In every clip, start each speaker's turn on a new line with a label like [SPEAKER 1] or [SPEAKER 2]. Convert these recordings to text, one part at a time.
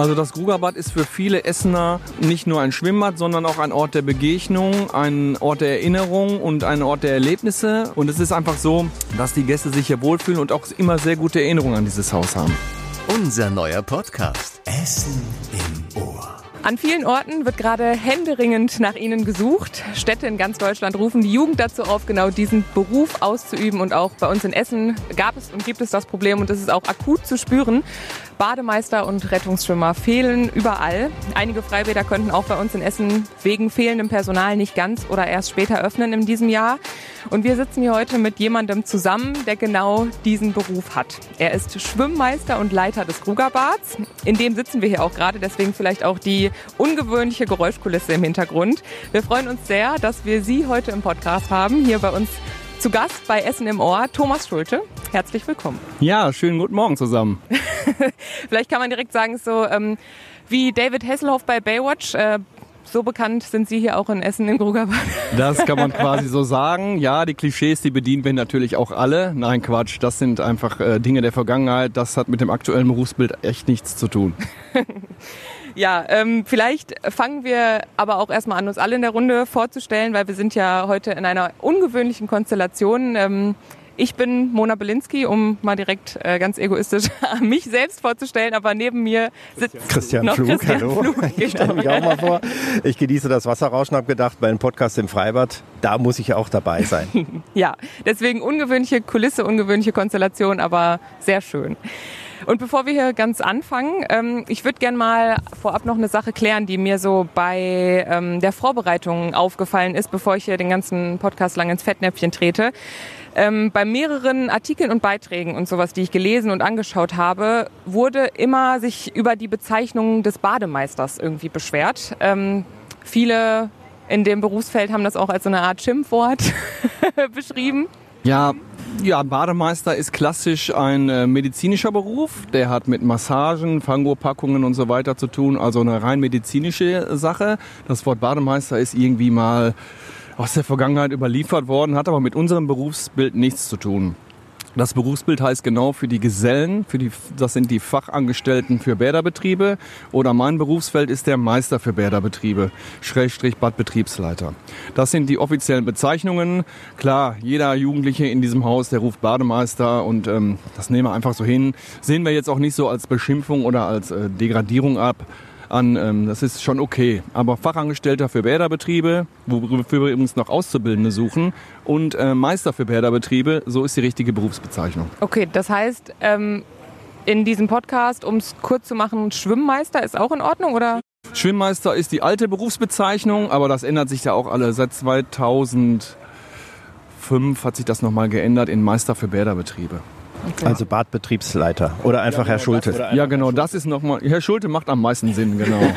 [SPEAKER 1] Also das Grugerbad ist für viele Essener nicht nur ein Schwimmbad, sondern auch ein Ort der Begegnung, ein Ort der Erinnerung und ein Ort der Erlebnisse. Und es ist einfach so, dass die Gäste sich hier wohlfühlen und auch immer sehr gute Erinnerungen an dieses Haus haben.
[SPEAKER 2] Unser neuer Podcast. Essen im.
[SPEAKER 3] An vielen Orten wird gerade händeringend nach ihnen gesucht. Städte in ganz Deutschland rufen die Jugend dazu auf, genau diesen Beruf auszuüben. Und auch bei uns in Essen gab es und gibt es das Problem und es ist auch akut zu spüren. Bademeister und Rettungsschwimmer fehlen überall. Einige Freibäder könnten auch bei uns in Essen wegen fehlendem Personal nicht ganz oder erst später öffnen in diesem Jahr. Und wir sitzen hier heute mit jemandem zusammen, der genau diesen Beruf hat. Er ist Schwimmmeister und Leiter des Krugerbads. In dem sitzen wir hier auch gerade, deswegen vielleicht auch die ungewöhnliche Geräuschkulisse im Hintergrund. Wir freuen uns sehr, dass wir Sie heute im Podcast haben, hier bei uns zu Gast bei Essen im Ohr, Thomas Schulte. Herzlich willkommen.
[SPEAKER 1] Ja, schönen guten Morgen zusammen.
[SPEAKER 3] Vielleicht kann man direkt sagen, so ähm, wie David Hasselhoff bei Baywatch. Äh, so bekannt sind Sie hier auch in Essen im Grugerbad.
[SPEAKER 1] Das kann man quasi so sagen. Ja, die Klischees, die bedienen wir natürlich auch alle. Nein, Quatsch, das sind einfach äh, Dinge der Vergangenheit. Das hat mit dem aktuellen Berufsbild echt nichts zu tun.
[SPEAKER 3] Ja, ähm, vielleicht fangen wir aber auch erstmal an, uns alle in der Runde vorzustellen, weil wir sind ja heute in einer ungewöhnlichen Konstellation. Ähm, ich bin Mona Belinsky, um mal direkt äh, ganz egoistisch mich selbst vorzustellen, aber neben mir sitzt
[SPEAKER 4] Christian
[SPEAKER 3] noch
[SPEAKER 4] Flug.
[SPEAKER 3] Christian
[SPEAKER 4] hallo.
[SPEAKER 3] Flug.
[SPEAKER 4] Ich stelle mich auch mal vor. Ich genieße das Wasserrauschen, habe gedacht, bei einem Podcast im Freibad, da muss ich auch dabei sein.
[SPEAKER 3] Ja, deswegen ungewöhnliche Kulisse, ungewöhnliche Konstellation, aber sehr schön. Und bevor wir hier ganz anfangen, ähm, ich würde gerne mal vorab noch eine Sache klären, die mir so bei ähm, der Vorbereitung aufgefallen ist, bevor ich hier den ganzen Podcast lang ins Fettnäpfchen trete. Ähm, bei mehreren Artikeln und Beiträgen und sowas, die ich gelesen und angeschaut habe, wurde immer sich über die Bezeichnung des Bademeisters irgendwie beschwert. Ähm, viele in dem Berufsfeld haben das auch als so eine Art Schimpfwort beschrieben.
[SPEAKER 1] Ja, ja, Bademeister ist klassisch ein äh, medizinischer Beruf. Der hat mit Massagen, Fangopackungen und so weiter zu tun, also eine rein medizinische Sache. Das Wort Bademeister ist irgendwie mal aus der Vergangenheit überliefert worden, hat aber mit unserem Berufsbild nichts zu tun. Das Berufsbild heißt genau für die Gesellen, für die, das sind die Fachangestellten für Bäderbetriebe oder mein Berufsfeld ist der Meister für Bäderbetriebe, Schrägstrich Badbetriebsleiter. Das sind die offiziellen Bezeichnungen. Klar, jeder Jugendliche in diesem Haus, der ruft Bademeister und ähm, das nehmen wir einfach so hin. Sehen wir jetzt auch nicht so als Beschimpfung oder als äh, Degradierung ab an. Ähm, das ist schon okay. Aber Fachangestellter für Bäderbetriebe, wofür wir übrigens noch Auszubildende suchen, und äh, Meister für Bäderbetriebe, so ist die richtige Berufsbezeichnung.
[SPEAKER 3] Okay, das heißt, ähm, in diesem Podcast, um es kurz zu machen, Schwimmmeister ist auch in Ordnung, oder?
[SPEAKER 1] Schwimmmeister ist die alte Berufsbezeichnung, aber das ändert sich ja auch alle. Seit 2005 hat sich das nochmal geändert in Meister für Bäderbetriebe.
[SPEAKER 3] Okay.
[SPEAKER 4] Also Badbetriebsleiter oder einfach Herr Schulte.
[SPEAKER 1] Ja, genau, das ist nochmal. Herr Schulte macht am meisten Sinn, genau.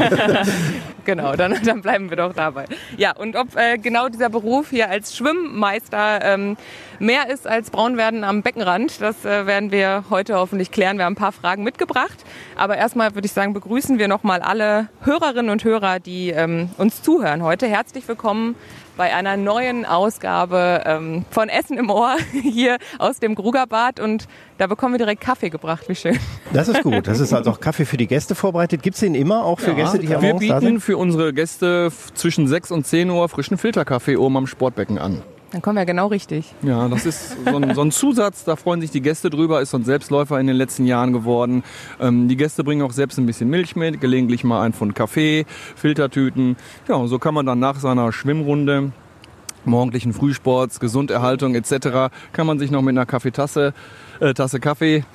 [SPEAKER 3] Genau, dann, dann bleiben wir doch dabei. Ja, und ob äh, genau dieser Beruf hier als Schwimmmeister ähm, mehr ist als Braunwerden am Beckenrand, das äh, werden wir heute hoffentlich klären. Wir haben ein paar Fragen mitgebracht. Aber erstmal würde ich sagen, begrüßen wir nochmal alle Hörerinnen und Hörer, die ähm, uns zuhören heute. Herzlich willkommen bei einer neuen Ausgabe ähm, von Essen im Ohr hier aus dem Grugerbad. Und da bekommen wir direkt Kaffee gebracht. Wie schön.
[SPEAKER 4] Das ist gut. Das ist also auch Kaffee für die Gäste vorbereitet. Gibt es den immer auch für
[SPEAKER 1] Ja,
[SPEAKER 4] Gäste, die hier
[SPEAKER 1] wir bieten
[SPEAKER 4] sind?
[SPEAKER 1] für unsere Gäste zwischen 6 und 10 Uhr frischen Filterkaffee oben am Sportbecken an.
[SPEAKER 3] Dann kommen wir genau richtig.
[SPEAKER 1] Ja, das ist so ein, so ein Zusatz, da freuen sich die Gäste drüber, ist so ein Selbstläufer in den letzten Jahren geworden. Ähm, die Gäste bringen auch selbst ein bisschen Milch mit, gelegentlich mal ein Pfund Kaffee, Filtertüten. Ja, so kann man dann nach seiner Schwimmrunde, morgendlichen Frühsports, Gesunderhaltung etc., kann man sich noch mit einer Kaffeetasse, äh, Tasse Kaffee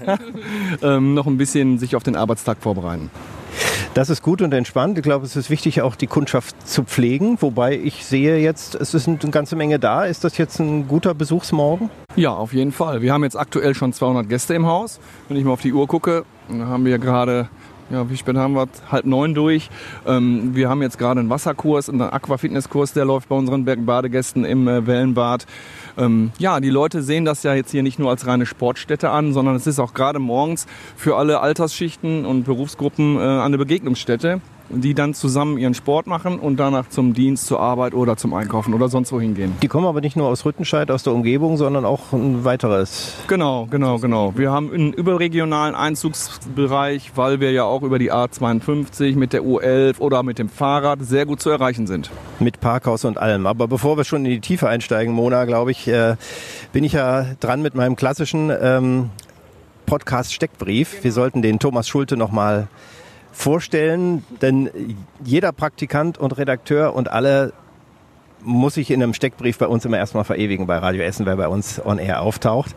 [SPEAKER 1] ähm, noch ein bisschen sich auf den Arbeitstag vorbereiten.
[SPEAKER 4] Das ist gut und entspannt. Ich glaube, es ist wichtig, auch die Kundschaft zu pflegen. Wobei ich sehe jetzt, es ist eine ganze Menge da. Ist das jetzt ein guter Besuchsmorgen?
[SPEAKER 1] Ja, auf jeden Fall. Wir haben jetzt aktuell schon 200 Gäste im Haus. Wenn ich mal auf die Uhr gucke, haben wir gerade, ja, wie spät haben wir? Halb neun durch. Ähm, wir haben jetzt gerade einen Wasserkurs, einen Aquafitnesskurs, der läuft bei unseren Badegästen im äh, Wellenbad. Ähm, ja, die Leute sehen das ja jetzt hier nicht nur als reine Sportstätte an, sondern es ist auch gerade morgens für alle Altersschichten und Berufsgruppen äh, eine Begegnungsstätte. Die dann zusammen ihren Sport machen und danach zum Dienst, zur Arbeit oder zum Einkaufen oder sonst wohin gehen.
[SPEAKER 4] Die kommen aber nicht nur aus Rüttenscheid, aus der Umgebung, sondern auch ein weiteres.
[SPEAKER 1] Genau, genau, genau. Wir haben einen überregionalen Einzugsbereich, weil wir ja auch über die A52 mit der U11 oder mit dem Fahrrad sehr gut zu erreichen sind.
[SPEAKER 4] Mit Parkhaus und allem. Aber bevor wir schon in die Tiefe einsteigen, Mona, glaube ich, äh, bin ich ja dran mit meinem klassischen ähm, Podcast Steckbrief. Wir sollten den Thomas Schulte nochmal vorstellen, denn jeder Praktikant und Redakteur und alle muss sich in einem Steckbrief bei uns immer erstmal verewigen bei Radio Essen, wer bei uns on air auftaucht.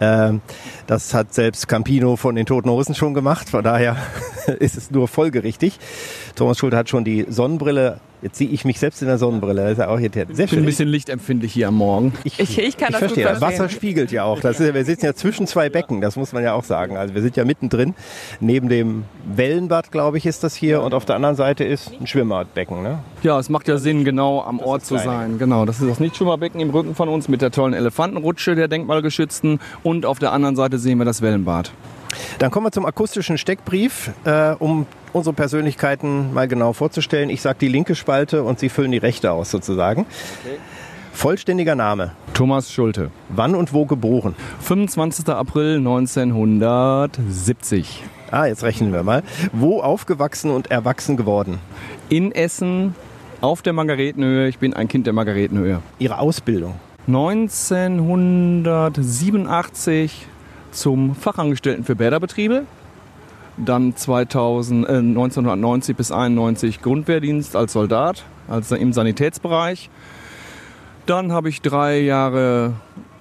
[SPEAKER 4] Ähm, das hat selbst Campino von den Toten Hosen schon gemacht, von daher ist es nur folgerichtig. Thomas Schulte hat schon die Sonnenbrille Jetzt sehe ich mich selbst in der Sonnenbrille. Das ist ja auch hier sehr
[SPEAKER 1] ich bin ein bisschen lichtempfindlich hier am Morgen.
[SPEAKER 3] Ich, ich, ich kann
[SPEAKER 4] ich
[SPEAKER 3] das
[SPEAKER 4] verstehe.
[SPEAKER 3] gut verstehen.
[SPEAKER 4] Wasser spiegelt ja auch. Das ist, wir sitzen ja zwischen zwei Becken, das muss man ja auch sagen. Also wir sind ja mittendrin. Neben dem Wellenbad, glaube ich, ist das hier. Und auf der anderen Seite ist ein Schwimmbadbecken. Ne?
[SPEAKER 1] Ja, es macht ja Sinn, genau am Ort zu sein. Genau, das ist das Nichtschwimmerbecken im Rücken von uns mit der tollen Elefantenrutsche der denkmalgeschützten. Und auf der anderen Seite sehen wir das Wellenbad.
[SPEAKER 4] Dann kommen wir zum akustischen Steckbrief, äh, um unsere Persönlichkeiten mal genau vorzustellen. Ich sage die linke Spalte und Sie füllen die rechte aus sozusagen. Okay. Vollständiger Name.
[SPEAKER 1] Thomas Schulte.
[SPEAKER 4] Wann und wo geboren?
[SPEAKER 1] 25. April 1970.
[SPEAKER 4] Ah, jetzt rechnen wir mal. Wo aufgewachsen und erwachsen geworden?
[SPEAKER 1] In Essen, auf der Margaretenhöhe. Ich bin ein Kind der Margaretenhöhe.
[SPEAKER 4] Ihre Ausbildung?
[SPEAKER 1] 1987 zum Fachangestellten für Bäderbetriebe. Dann 2000, äh, 1990 bis 1991 Grundwehrdienst als Soldat, also im Sanitätsbereich. Dann habe ich drei Jahre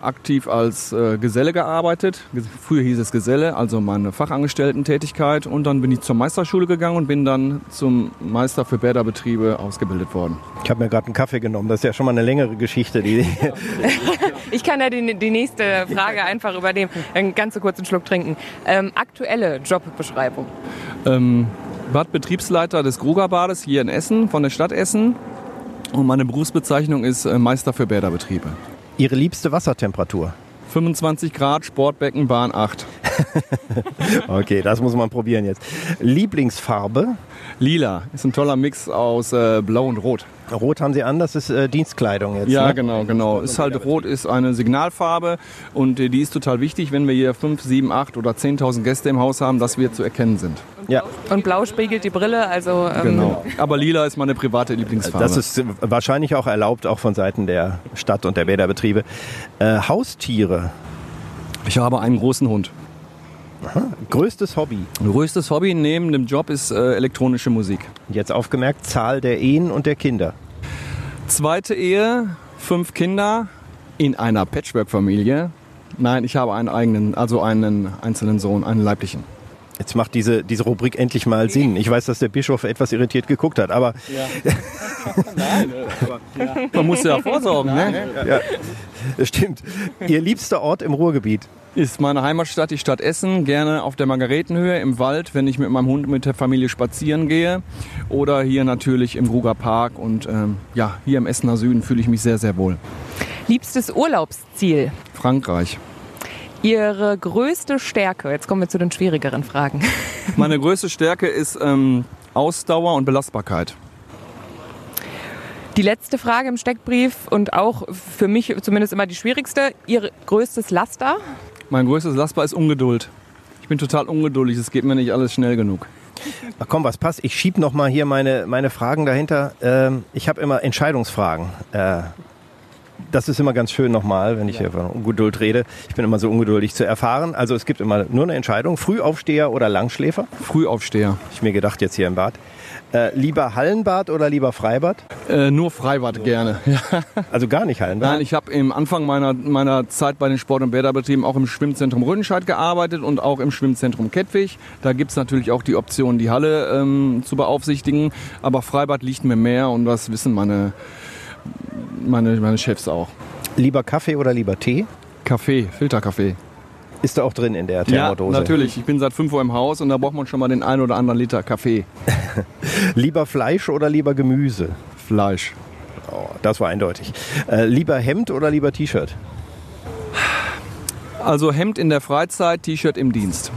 [SPEAKER 1] aktiv als äh, Geselle gearbeitet. Früher hieß es Geselle, also meine Fachangestellten-Tätigkeit. Und dann bin ich zur Meisterschule gegangen und bin dann zum Meister für Bäderbetriebe ausgebildet worden.
[SPEAKER 4] Ich habe mir gerade einen Kaffee genommen. Das ist ja schon mal eine längere Geschichte. Die
[SPEAKER 3] ich kann ja die, die, nächste Frage einfach übernehmen. Einen ganz kurzen Schluck trinken. Ähm, aktuelle Jobbeschreibung.
[SPEAKER 1] Ähm, Bad Betriebsleiter des Grugerbades hier in Essen, von der Stadt Essen. Und meine Berufsbezeichnung ist äh, Meister für Bäderbetriebe.
[SPEAKER 4] Ihre liebste Wassertemperatur?
[SPEAKER 1] 25 Grad, Sportbecken, Bahn 8.
[SPEAKER 4] okay, das muss man probieren jetzt. Lieblingsfarbe?
[SPEAKER 1] Lila. Ist ein toller Mix aus äh, Blau und Rot.
[SPEAKER 4] Rot haben Sie an, das ist äh, Dienstkleidung jetzt.
[SPEAKER 1] Ja,
[SPEAKER 4] ne?
[SPEAKER 1] genau, genau. Ist halt Rot ist eine Signalfarbe und äh, die ist total wichtig, wenn wir hier 5, 7, 8 oder 10.000 Gäste im Haus haben, dass wir zu erkennen sind.
[SPEAKER 3] Ja. Und blau spiegelt die Brille, also.
[SPEAKER 1] Ähm genau. Aber lila ist meine private Lieblingsfarbe.
[SPEAKER 4] Das ist wahrscheinlich auch erlaubt, auch von Seiten der Stadt und der Bäderbetriebe. Äh, Haustiere.
[SPEAKER 1] Ich habe einen großen Hund.
[SPEAKER 4] Aha. Größtes Hobby?
[SPEAKER 1] Größtes Hobby neben dem Job ist äh, elektronische Musik.
[SPEAKER 4] Jetzt aufgemerkt, Zahl der Ehen und der Kinder.
[SPEAKER 1] Zweite Ehe, fünf Kinder in einer Patchwork-Familie. Nein, ich habe einen eigenen, also einen einzelnen Sohn, einen leiblichen.
[SPEAKER 4] Jetzt macht diese, diese Rubrik endlich mal Sinn. Ich weiß, dass der Bischof etwas irritiert geguckt hat, aber. Ja.
[SPEAKER 1] Nein, aber, ja. Man muss ja vorsorgen, ne?
[SPEAKER 4] Ja, stimmt. Ihr liebster Ort im Ruhrgebiet?
[SPEAKER 1] Ist meine Heimatstadt, die Stadt Essen. Gerne auf der Margaretenhöhe im Wald, wenn ich mit meinem Hund mit der Familie spazieren gehe. Oder hier natürlich im Gruger Park. Und ähm, ja, hier im Essener Süden fühle ich mich sehr, sehr wohl.
[SPEAKER 3] Liebstes Urlaubsziel?
[SPEAKER 1] Frankreich.
[SPEAKER 3] Ihre größte Stärke? Jetzt kommen wir zu den schwierigeren Fragen.
[SPEAKER 1] Meine größte Stärke ist ähm, Ausdauer und Belastbarkeit.
[SPEAKER 3] Die letzte Frage im Steckbrief und auch für mich zumindest immer die schwierigste. Ihr größtes Laster?
[SPEAKER 1] Mein größtes Laster ist Ungeduld. Ich bin total ungeduldig, es geht mir nicht alles schnell genug.
[SPEAKER 4] Ach komm, was passt? Ich schieb noch mal hier meine, meine Fragen dahinter. Ähm, ich habe immer Entscheidungsfragen. Äh, das ist immer ganz schön nochmal, wenn ich hier von Ungeduld rede. Ich bin immer so ungeduldig zu erfahren. Also es gibt immer nur eine Entscheidung. Frühaufsteher oder Langschläfer?
[SPEAKER 1] Frühaufsteher.
[SPEAKER 4] Ich mir gedacht jetzt hier im Bad. Äh, lieber Hallenbad oder lieber Freibad?
[SPEAKER 1] Äh, nur Freibad gerne.
[SPEAKER 4] also gar nicht Hallenbad?
[SPEAKER 1] Nein, ich habe im Anfang meiner, meiner Zeit bei den Sport- und Bäderbetrieben auch im Schwimmzentrum Rödenscheid gearbeitet und auch im Schwimmzentrum Kettwig. Da gibt es natürlich auch die Option, die Halle ähm, zu beaufsichtigen. Aber Freibad liegt mir mehr und das wissen meine meine, meine Chefs auch.
[SPEAKER 4] Lieber Kaffee oder lieber Tee?
[SPEAKER 1] Kaffee, Filterkaffee.
[SPEAKER 4] Ist da auch drin in der Thermodose?
[SPEAKER 1] Ja, natürlich. Ich bin seit 5 Uhr im Haus und da braucht man schon mal den einen oder anderen Liter Kaffee.
[SPEAKER 4] lieber Fleisch oder lieber Gemüse?
[SPEAKER 1] Fleisch.
[SPEAKER 4] Oh, das war eindeutig. Äh, lieber Hemd oder lieber T-Shirt?
[SPEAKER 1] Also Hemd in der Freizeit, T-Shirt im Dienst.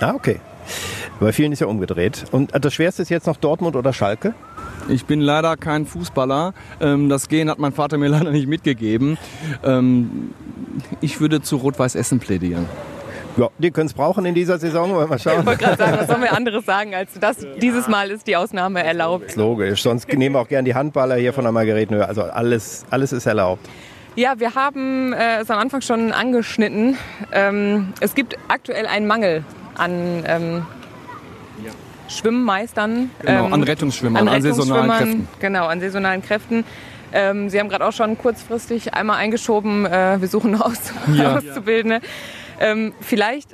[SPEAKER 4] Ah, okay. Bei vielen ist ja umgedreht. Und das Schwerste ist jetzt noch Dortmund oder Schalke?
[SPEAKER 1] Ich bin leider kein Fußballer. Ähm, das Gehen hat mein Vater mir leider nicht mitgegeben. Ähm, ich würde zu Rot-Weiß Essen plädieren.
[SPEAKER 4] Ja, die können es brauchen in dieser Saison. Wollen wir schauen.
[SPEAKER 3] Ich wollte gerade sagen, was sollen wir anderes sagen, als das dieses Mal ist die Ausnahme erlaubt.
[SPEAKER 4] Ist logisch. Sonst nehmen wir auch gern die Handballer hier von der Margaretenhöhe. Also alles, alles ist erlaubt.
[SPEAKER 3] Ja, wir haben äh, es am Anfang schon angeschnitten. Ähm, es gibt aktuell einen Mangel an ähm, Schwimmmeistern.
[SPEAKER 1] Genau,
[SPEAKER 3] ähm,
[SPEAKER 1] an Rettungsschwimmern, an, saisonalen Kräften.
[SPEAKER 3] Genau, an saisonalen Kräften. Ähm, Sie haben gerade auch schon kurzfristig einmal eingeschoben, äh, wir suchen Aus
[SPEAKER 1] Ja.
[SPEAKER 3] Auszubildende. Ähm, vielleicht,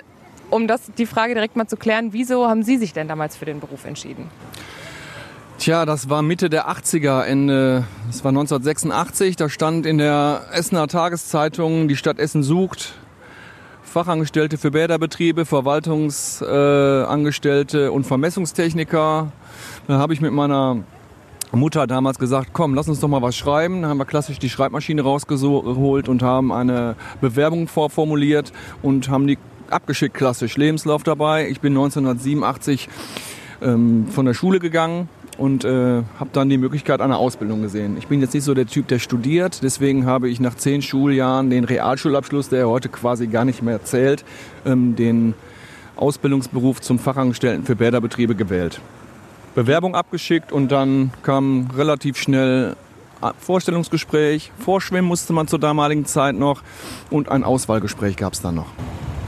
[SPEAKER 3] um das, die Frage direkt mal zu klären, wieso haben Sie sich denn damals für den Beruf entschieden?
[SPEAKER 1] Tja, das war Mitte der 80er, Ende, das war 1986. Da stand in der Essener Tageszeitung, die Stadt Essen sucht Fachangestellte für Bäderbetriebe, Verwaltungsangestellte äh, und Vermessungstechniker. Da habe ich mit meiner Mutter damals gesagt, komm, lass uns doch mal was schreiben. Dann haben wir klassisch die Schreibmaschine rausgeholt und haben eine Bewerbung vorformuliert und haben die abgeschickt, klassisch Lebenslauf dabei. Ich bin 1987 ähm, von der Schule gegangen und äh, habe dann die Möglichkeit einer Ausbildung gesehen. Ich bin jetzt nicht so der Typ, der studiert, deswegen habe ich nach zehn Schuljahren den Realschulabschluss, der heute quasi gar nicht mehr zählt, ähm, den Ausbildungsberuf zum Fachangestellten für Bäderbetriebe gewählt. Bewerbung abgeschickt und dann kam relativ schnell Vorstellungsgespräch, Vorschwimmen musste man zur damaligen Zeit noch und ein Auswahlgespräch gab es dann noch.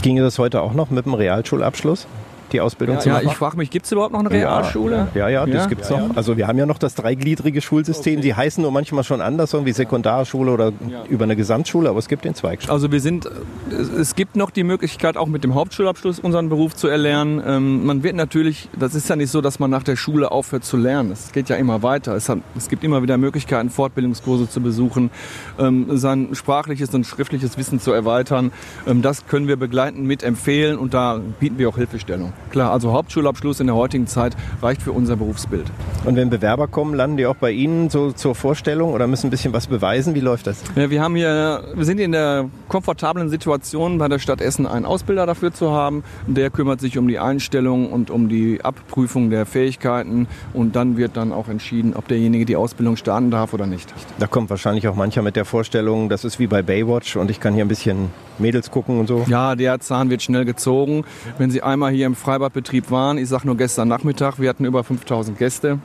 [SPEAKER 4] Ginge das heute auch noch mit dem Realschulabschluss? Die Ausbildung zu
[SPEAKER 1] Ja,
[SPEAKER 4] machen?
[SPEAKER 1] ich frage mich, gibt es überhaupt noch eine Realschule?
[SPEAKER 4] Ja, ja, das
[SPEAKER 1] Ja?
[SPEAKER 4] gibt's noch. Also wir haben ja noch das dreigliedrige Schulsystem. Die heißen nur manchmal schon anders, irgendwie Sekundarschule oder über eine Gesamtschule, aber es gibt den Zweigschul.
[SPEAKER 1] Also wir sind, es- es gibt noch die Möglichkeit, auch mit dem Hauptschulabschluss unseren Beruf zu erlernen. Ähm, man wird natürlich, das ist ja nicht so, dass man nach der Schule aufhört zu lernen. Es geht ja immer weiter. Es, hat, es gibt immer wieder Möglichkeiten, Fortbildungskurse zu besuchen, ähm, sein sprachliches und schriftliches Wissen zu erweitern. Ähm, das können wir begleitend mit empfehlen und da bieten wir auch Hilfestellung. Klar, also Hauptschulabschluss in der heutigen Zeit reicht für unser Berufsbild.
[SPEAKER 4] Und wenn Bewerber kommen, landen die auch bei Ihnen so zur Vorstellung oder müssen ein bisschen was beweisen? Wie läuft das?
[SPEAKER 1] Ja, wir haben hier, wir sind in der komfortablen Situation, bei der Stadt Essen einen Ausbilder dafür zu haben. Der kümmert sich um die Einstellung und um die Abprüfung der Fähigkeiten und dann wird dann auch entschieden, ob derjenige die Ausbildung starten darf oder nicht.
[SPEAKER 4] Da kommt wahrscheinlich auch mancher mit der Vorstellung, das ist wie bei Baywatch und ich kann hier ein bisschen Mädels gucken und so.
[SPEAKER 1] Ja, der Zahn wird schnell gezogen. Wenn Sie einmal hier im Freibadbetrieb waren, ich sage nur gestern Nachmittag, wir hatten über 5000 Gäste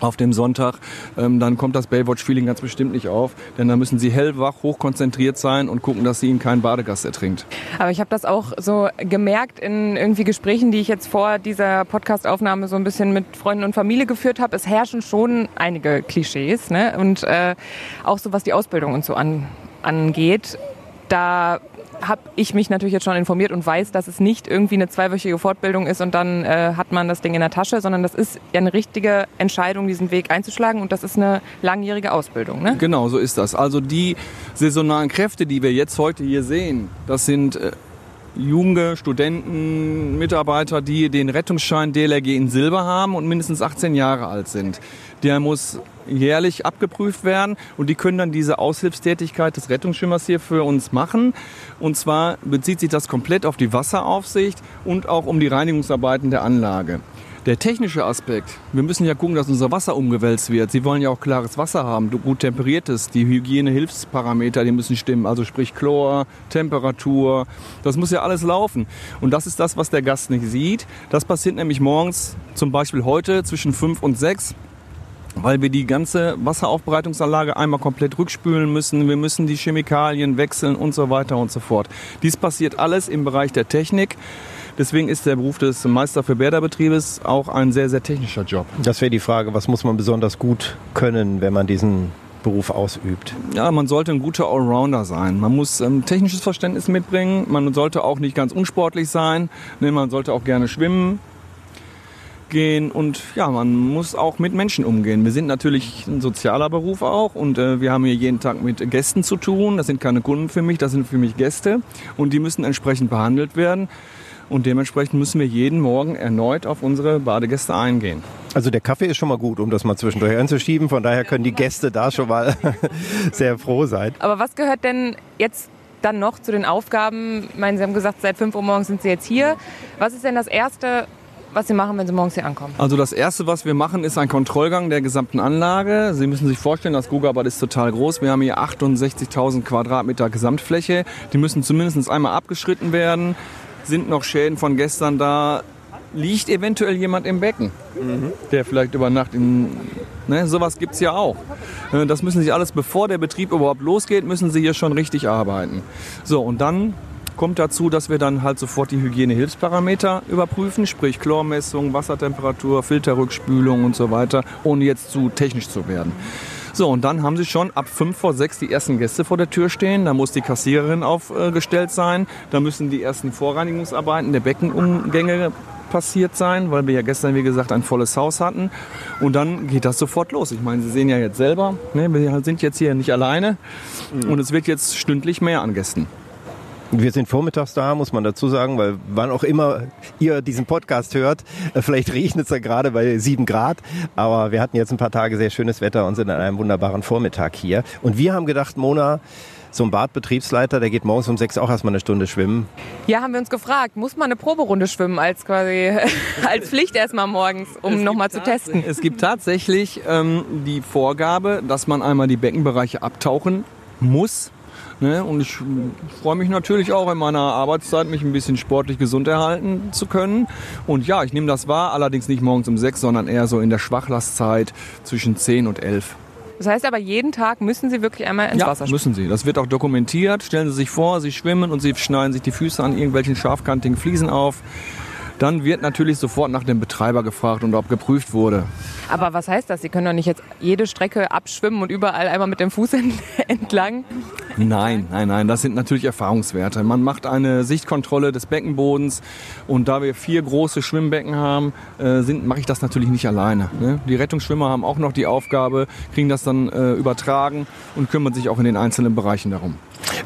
[SPEAKER 1] auf dem Sonntag, ähm, dann kommt das Baywatch-Feeling ganz bestimmt nicht auf, denn da müssen Sie hellwach, hochkonzentriert sein und gucken, dass Sie Ihnen keinen Badegast ertrinkt.
[SPEAKER 3] Aber ich habe das auch so gemerkt in irgendwie Gesprächen, die ich jetzt vor dieser Podcast-Aufnahme so ein bisschen mit Freunden und Familie geführt habe. Es herrschen schon einige Klischees ne? und äh, auch so was die Ausbildung und so an, angeht. Da habe ich mich natürlich jetzt schon informiert und weiß, dass es nicht irgendwie eine zweiwöchige Fortbildung ist und dann äh, hat man das Ding in der Tasche, sondern das ist eine richtige Entscheidung, diesen Weg einzuschlagen und das ist eine langjährige Ausbildung. Ne?
[SPEAKER 1] Genau, so ist das. Also die saisonalen Kräfte, die wir jetzt heute hier sehen, das sind äh, junge Studenten, Mitarbeiter, die den Rettungsschein DLRG in Silber haben und mindestens 18 Jahre alt sind. Der muss jährlich abgeprüft werden und die können dann diese Aushilfstätigkeit des Rettungsschwimmers hier für uns machen. Und zwar bezieht sich das komplett auf die Wasseraufsicht und auch um die Reinigungsarbeiten der Anlage. Der technische Aspekt, wir müssen ja gucken, dass unser Wasser umgewälzt wird. Sie wollen ja auch klares Wasser haben, gut temperiertes. Die Hygienehilfsparameter, die müssen stimmen, also sprich Chlor, Temperatur. Das muss ja alles laufen. Und das ist das, was der Gast nicht sieht. Das passiert nämlich morgens, zum Beispiel heute zwischen 5 und 6 weil wir die ganze Wasseraufbereitungsanlage einmal komplett rückspülen müssen. Wir müssen die Chemikalien wechseln und so weiter und so fort. Dies passiert alles im Bereich der Technik. Deswegen ist der Beruf des Meister für Bäderbetriebes auch ein sehr, sehr technischer Job.
[SPEAKER 4] Das wäre die Frage, was muss man besonders gut können, wenn man diesen Beruf ausübt?
[SPEAKER 1] Ja, man sollte ein guter Allrounder sein. Man muss ähm, technisches Verständnis mitbringen. Man sollte auch nicht ganz unsportlich sein. Ne, man sollte auch gerne schwimmen gehen und ja, man muss auch mit Menschen umgehen. Wir sind natürlich ein sozialer Beruf auch und äh, wir haben hier jeden Tag mit Gästen zu tun. Das sind keine Kunden für mich, das sind für mich Gäste und die müssen entsprechend behandelt werden. Und dementsprechend müssen wir jeden Morgen erneut auf unsere Badegäste eingehen.
[SPEAKER 4] Also der Kaffee ist schon mal gut, um das mal zwischendurch anzuschieben. Von daher können die Gäste da schon mal sehr froh sein.
[SPEAKER 3] Aber was gehört denn jetzt dann noch zu den Aufgaben? Ich meine, Sie haben gesagt, seit 5 Uhr morgens sind Sie jetzt hier. Was ist denn das Erste, was Sie machen, wenn Sie morgens hier ankommen?
[SPEAKER 1] Also das Erste, was wir machen, ist ein Kontrollgang der gesamten Anlage. Sie müssen sich vorstellen, das Gugabad ist total groß. Wir haben hier 68.000 Quadratmeter Gesamtfläche. Die müssen zumindest einmal abgeschritten werden. Sind noch Schäden von gestern da? Liegt eventuell jemand im Becken, der vielleicht über Nacht in... Ne, sowas gibt's ja auch. Äh, Das müssen Sie alles, bevor der Betrieb überhaupt losgeht, müssen Sie hier schon richtig arbeiten. So, und dann kommt dazu, dass wir dann halt sofort die Hygienehilfsparameter überprüfen, sprich Chlormessung, Wassertemperatur, Filterrückspülung und so weiter, ohne jetzt zu technisch zu werden. So, und dann haben Sie schon ab 5 vor 6 die ersten Gäste vor der Tür stehen. Da muss die Kassiererin aufgestellt sein. Da müssen die ersten Vorreinigungsarbeiten der Beckenumgänge passiert sein, weil wir ja gestern, wie gesagt, ein volles Haus hatten. Und dann geht das sofort los. Ich meine, Sie sehen ja jetzt selber, ne, wir sind jetzt hier nicht alleine. Und es wird jetzt stündlich mehr an Gästen.
[SPEAKER 4] Wir sind vormittags da, muss man dazu sagen, weil wann auch immer ihr diesen Podcast hört, äh, vielleicht regnet es ja gerade bei sieben Grad, aber wir hatten jetzt ein paar Tage sehr schönes Wetter und sind an einem wunderbaren Vormittag hier. Und wir haben gedacht, Mona, so ein Badbetriebsleiter, der geht morgens um sechs auch erstmal eine Stunde schwimmen.
[SPEAKER 3] Ja, haben wir uns gefragt, muss man eine Proberunde schwimmen als quasi als Pflicht erstmal morgens, um nochmal zu testen?
[SPEAKER 1] Es gibt tatsächlich ähm, die Vorgabe, dass man einmal die Beckenbereiche abtauchen muss. Ne? Und ich freue mich natürlich auch in meiner Arbeitszeit, mich ein bisschen sportlich gesund erhalten zu können. Und ja, ich nehme das wahr, allerdings nicht morgens um sechs, sondern eher so in der Schwachlastzeit zwischen 10 und 11.
[SPEAKER 3] Das heißt aber, jeden Tag müssen Sie wirklich einmal ins
[SPEAKER 1] ja,
[SPEAKER 3] Wasser springen.
[SPEAKER 1] müssen Sie. Das wird auch dokumentiert. Stellen Sie sich vor, Sie schwimmen und Sie schneiden sich die Füße an irgendwelchen scharfkantigen Fliesen auf. Dann wird natürlich sofort nach dem Betreiber gefragt und ob geprüft wurde.
[SPEAKER 3] Aber was heißt das? Sie können doch nicht jetzt jede Strecke abschwimmen und überall einmal mit dem Fuß ent- entlang.
[SPEAKER 1] Nein, nein, nein, das sind natürlich Erfahrungswerte. Man macht eine Sichtkontrolle des Beckenbodens und da wir vier große Schwimmbecken haben, äh, mache ich das natürlich nicht alleine. Ne? Die Rettungsschwimmer haben auch noch die Aufgabe, kriegen das dann äh, übertragen und kümmern sich auch in den einzelnen Bereichen darum.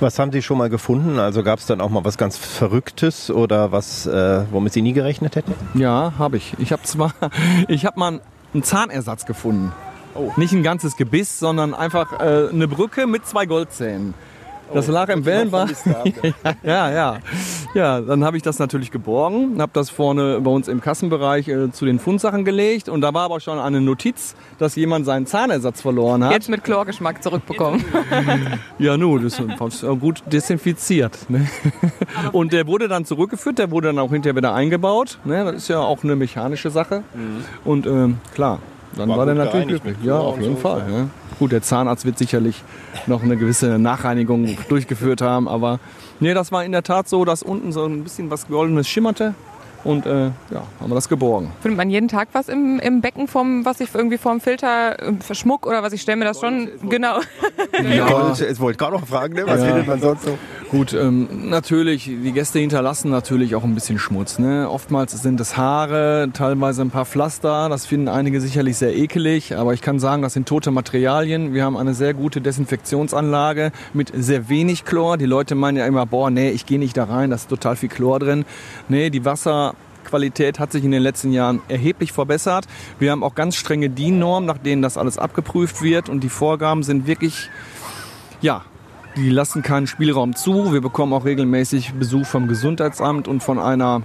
[SPEAKER 4] Was haben Sie schon mal gefunden? Also gab es dann auch mal was ganz Verrücktes oder was, äh, womit Sie nie gerechnet hätten?
[SPEAKER 1] Ja, habe ich. Ich habe zwar, ich habe mal einen Zahnersatz gefunden. Nicht ein ganzes Gebiss, sondern einfach äh, eine Brücke mit zwei Goldzähnen. Das lag im Wellenbad. ja, ja. Ja, dann habe ich das natürlich geborgen, habe das vorne bei uns im Kassenbereich äh, zu den Fundsachen gelegt und da war aber schon eine Notiz, dass jemand seinen Zahnersatz verloren hat.
[SPEAKER 3] Jetzt mit Chlorgeschmack zurückbekommen.
[SPEAKER 1] Ja, nun, das ist gut desinfiziert. Ne? Und der wurde dann zurückgeführt, der wurde dann auch hinterher wieder eingebaut. Ne? Das ist ja auch eine mechanische Sache. Und ähm, klar, dann war,
[SPEAKER 4] War
[SPEAKER 1] der natürlich glücklich. Ja, auf jeden
[SPEAKER 4] so,
[SPEAKER 1] Fall.
[SPEAKER 4] ja.
[SPEAKER 1] Gut, der Zahnarzt wird sicherlich noch eine gewisse Nachreinigung durchgeführt haben, aber nee, das war in der Tat so, dass unten so ein bisschen was Goldenes schimmerte. Und äh, ja, haben wir das geborgen.
[SPEAKER 3] Findet man jeden Tag was im, im Becken, vom, was ich irgendwie vom Filter äh, für Schmuck oder was? Ich stelle mir das schon, genau.
[SPEAKER 4] Ja. Gold, jetzt wollte ich gerade noch fragen, ne? was
[SPEAKER 1] Ja.
[SPEAKER 4] findet man sonst so?
[SPEAKER 1] Gut, ähm, natürlich, die Gäste hinterlassen natürlich auch ein bisschen Schmutz. Ne? Oftmals sind es Haare, teilweise ein paar Pflaster. Das finden einige sicherlich sehr ekelig, aber ich kann sagen, das sind tote Materialien. Wir haben eine sehr gute Desinfektionsanlage mit sehr wenig Chlor. Die Leute meinen ja immer, boah, nee, ich gehe nicht da rein, da ist total viel Chlor drin. Nee, die Wasserqualität hat sich in den letzten Jahren erheblich verbessert. Wir haben auch ganz strenge DIN-Normen, nach denen das alles abgeprüft wird und die Vorgaben sind wirklich, ja, die lassen keinen Spielraum zu. Wir bekommen auch regelmäßig Besuch vom Gesundheitsamt und von einer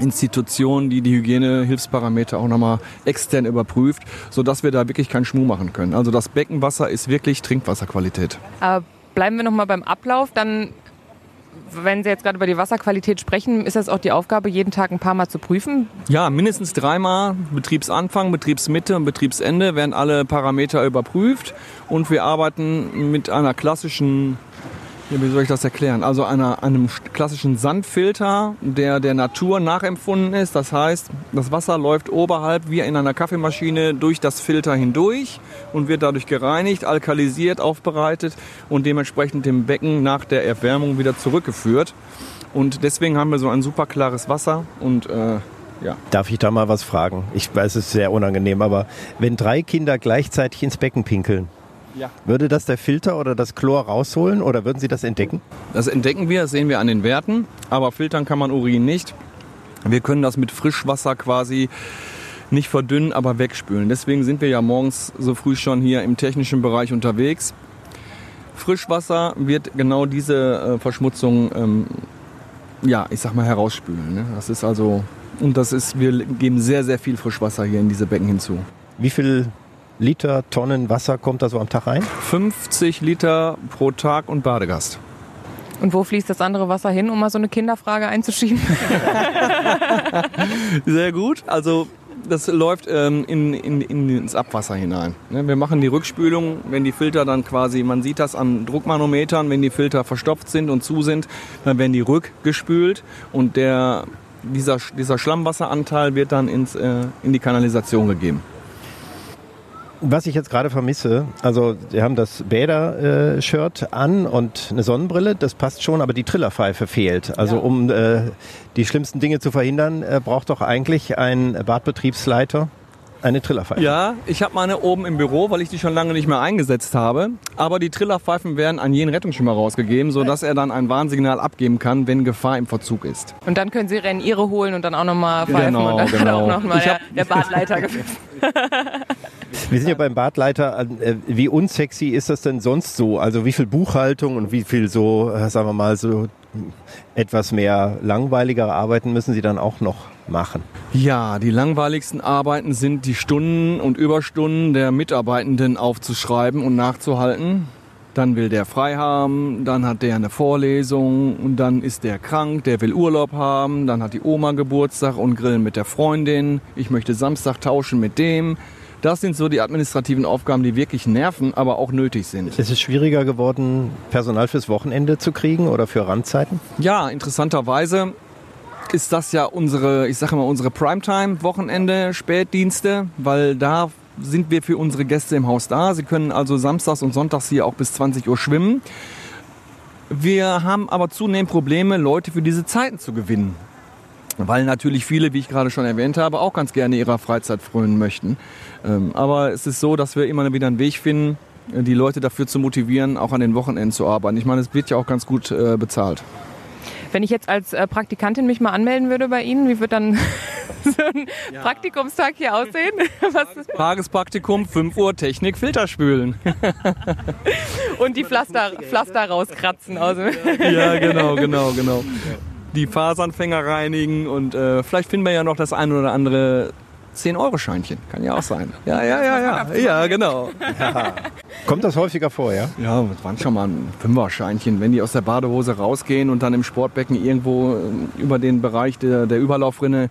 [SPEAKER 1] Institution, die die Hygienehilfsparameter auch nochmal extern überprüft, sodass wir da wirklich keinen Schmuh machen können. Also das Beckenwasser ist wirklich Trinkwasserqualität.
[SPEAKER 3] Aber bleiben wir nochmal beim Ablauf. Dann, wenn Sie jetzt gerade über die Wasserqualität sprechen, ist das auch die Aufgabe, jeden Tag ein paar Mal zu prüfen?
[SPEAKER 1] Ja, mindestens dreimal Betriebsanfang, Betriebsmitte und Betriebsende werden alle Parameter überprüft und wir arbeiten mit einer klassischen, ja, wie soll ich das erklären, also einer, einem klassischen Sandfilter, der der Natur nachempfunden ist. Das heißt, das Wasser läuft oberhalb wie in einer Kaffeemaschine durch das Filter hindurch und wird dadurch gereinigt, alkalisiert, aufbereitet und dementsprechend dem Becken nach der Erwärmung wieder zurückgeführt. Und deswegen haben wir so ein super klares Wasser und äh, ja.
[SPEAKER 4] Darf ich da mal was fragen? Ich weiß, es ist sehr unangenehm, aber wenn drei Kinder gleichzeitig ins Becken pinkeln,
[SPEAKER 1] Ja.
[SPEAKER 4] würde das der Filter oder das Chlor rausholen oder würden Sie das entdecken?
[SPEAKER 1] Das entdecken wir, das sehen wir an den Werten, aber filtern kann man Urin nicht. Wir können das mit Frischwasser quasi nicht verdünnen, aber wegspülen. Deswegen sind wir ja morgens so früh schon hier im technischen Bereich unterwegs. Frischwasser wird genau diese äh, Verschmutzung, ähm, ja, ich sag mal, herausspülen. Ne? Das ist also Und das ist, wir geben sehr, sehr viel Frischwasser hier in diese Becken hinzu.
[SPEAKER 4] Wie viel Liter, Tonnen Wasser kommt da so am Tag rein?
[SPEAKER 1] 50 Liter pro Tag und Badegast.
[SPEAKER 3] Und wo fließt das andere Wasser hin, um mal so eine Kinderfrage einzuschieben?
[SPEAKER 1] Sehr gut. Also das läuft ähm, in, in, in, ins Abwasser hinein. Ne, wir machen die Rückspülung, wenn die Filter dann quasi, man sieht das an Druckmanometern, wenn die Filter verstopft sind und zu sind, dann werden die rückgespült und der, dieser, dieser Schlammwasseranteil wird dann ins, äh, in die Kanalisation gegeben.
[SPEAKER 4] Was ich jetzt gerade vermisse, also Sie haben das Bäder-Shirt an und eine Sonnenbrille, das passt schon, aber die Trillerpfeife fehlt. Also
[SPEAKER 1] Ja.
[SPEAKER 4] um äh, die schlimmsten Dinge zu verhindern, äh, braucht doch eigentlich ein Badbetriebsleiter eine Trillerpfeife.
[SPEAKER 1] Ja, ich habe meine oben im Büro, weil ich die schon lange nicht mehr eingesetzt habe. Aber die Trillerpfeifen werden an jeden Rettungsschwimmer rausgegeben, sodass er dann ein Warnsignal abgeben kann, wenn Gefahr im Verzug ist.
[SPEAKER 3] Und dann können Sie Rennen ihre holen und dann auch nochmal pfeifen
[SPEAKER 1] Genau,
[SPEAKER 3] und dann
[SPEAKER 1] genau.
[SPEAKER 3] auch nochmal
[SPEAKER 1] Ich
[SPEAKER 3] der, der Badleiter gepfiffen.
[SPEAKER 4] Wir sind ja beim Badleiter. Äh, wie unsexy ist das denn sonst so? Also wie viel Buchhaltung und wie viel so, äh, sagen wir mal, so etwas mehr langweiligere Arbeiten müssen Sie dann auch noch machen?
[SPEAKER 1] Ja, die langweiligsten Arbeiten sind die Stunden und Überstunden der Mitarbeitenden aufzuschreiben und nachzuhalten. Dann will der frei haben, dann hat der eine Vorlesung und dann ist der krank, der will Urlaub haben, dann hat die Oma Geburtstag und grillen mit der Freundin. Ich möchte Samstag tauschen mit dem. Das sind so die administrativen Aufgaben, die wirklich nerven, aber auch nötig sind.
[SPEAKER 4] Ist es schwieriger geworden, Personal fürs Wochenende zu kriegen oder für Randzeiten?
[SPEAKER 1] Ja, interessanterweise ist das ja unsere, ich sage mal, unsere Primetime-Wochenende, Spätdienste, weil da sind wir für unsere Gäste im Haus da. Sie können also samstags und sonntags hier auch bis 20 Uhr schwimmen. Wir haben aber zunehmend Probleme, Leute für diese Zeiten zu gewinnen. Weil natürlich viele, wie ich gerade schon erwähnt habe, auch ganz gerne ihrer Freizeit frönen möchten. Ähm, Aber es ist so, dass wir immer wieder einen Weg finden, die Leute dafür zu motivieren, auch an den Wochenenden zu arbeiten. Ich meine, es wird ja auch ganz gut äh, bezahlt.
[SPEAKER 3] Wenn ich jetzt als äh, Praktikantin mich mal anmelden würde bei Ihnen, wie wird dann so ein Praktikumstag hier aussehen?
[SPEAKER 1] Tagespraktikum, 5 Uhr Technik, Filterspülen.
[SPEAKER 3] und die Pflaster, Pflaster rauskratzen. Also.
[SPEAKER 1] ja, genau, genau, genau. Die Faseranfänger reinigen und äh, vielleicht finden wir ja noch das ein oder andere 10-Euro-Scheinchen. Kann ja auch sein. Ja, ja, ja, ja. Ja, genau.
[SPEAKER 4] Kommt das häufiger vor, ja?
[SPEAKER 1] Ja, das waren schon mal ein Fünfer-Scheinchen. Wenn die aus der Badehose rausgehen und dann im Sportbecken irgendwo äh, über den Bereich der, der Überlaufrinne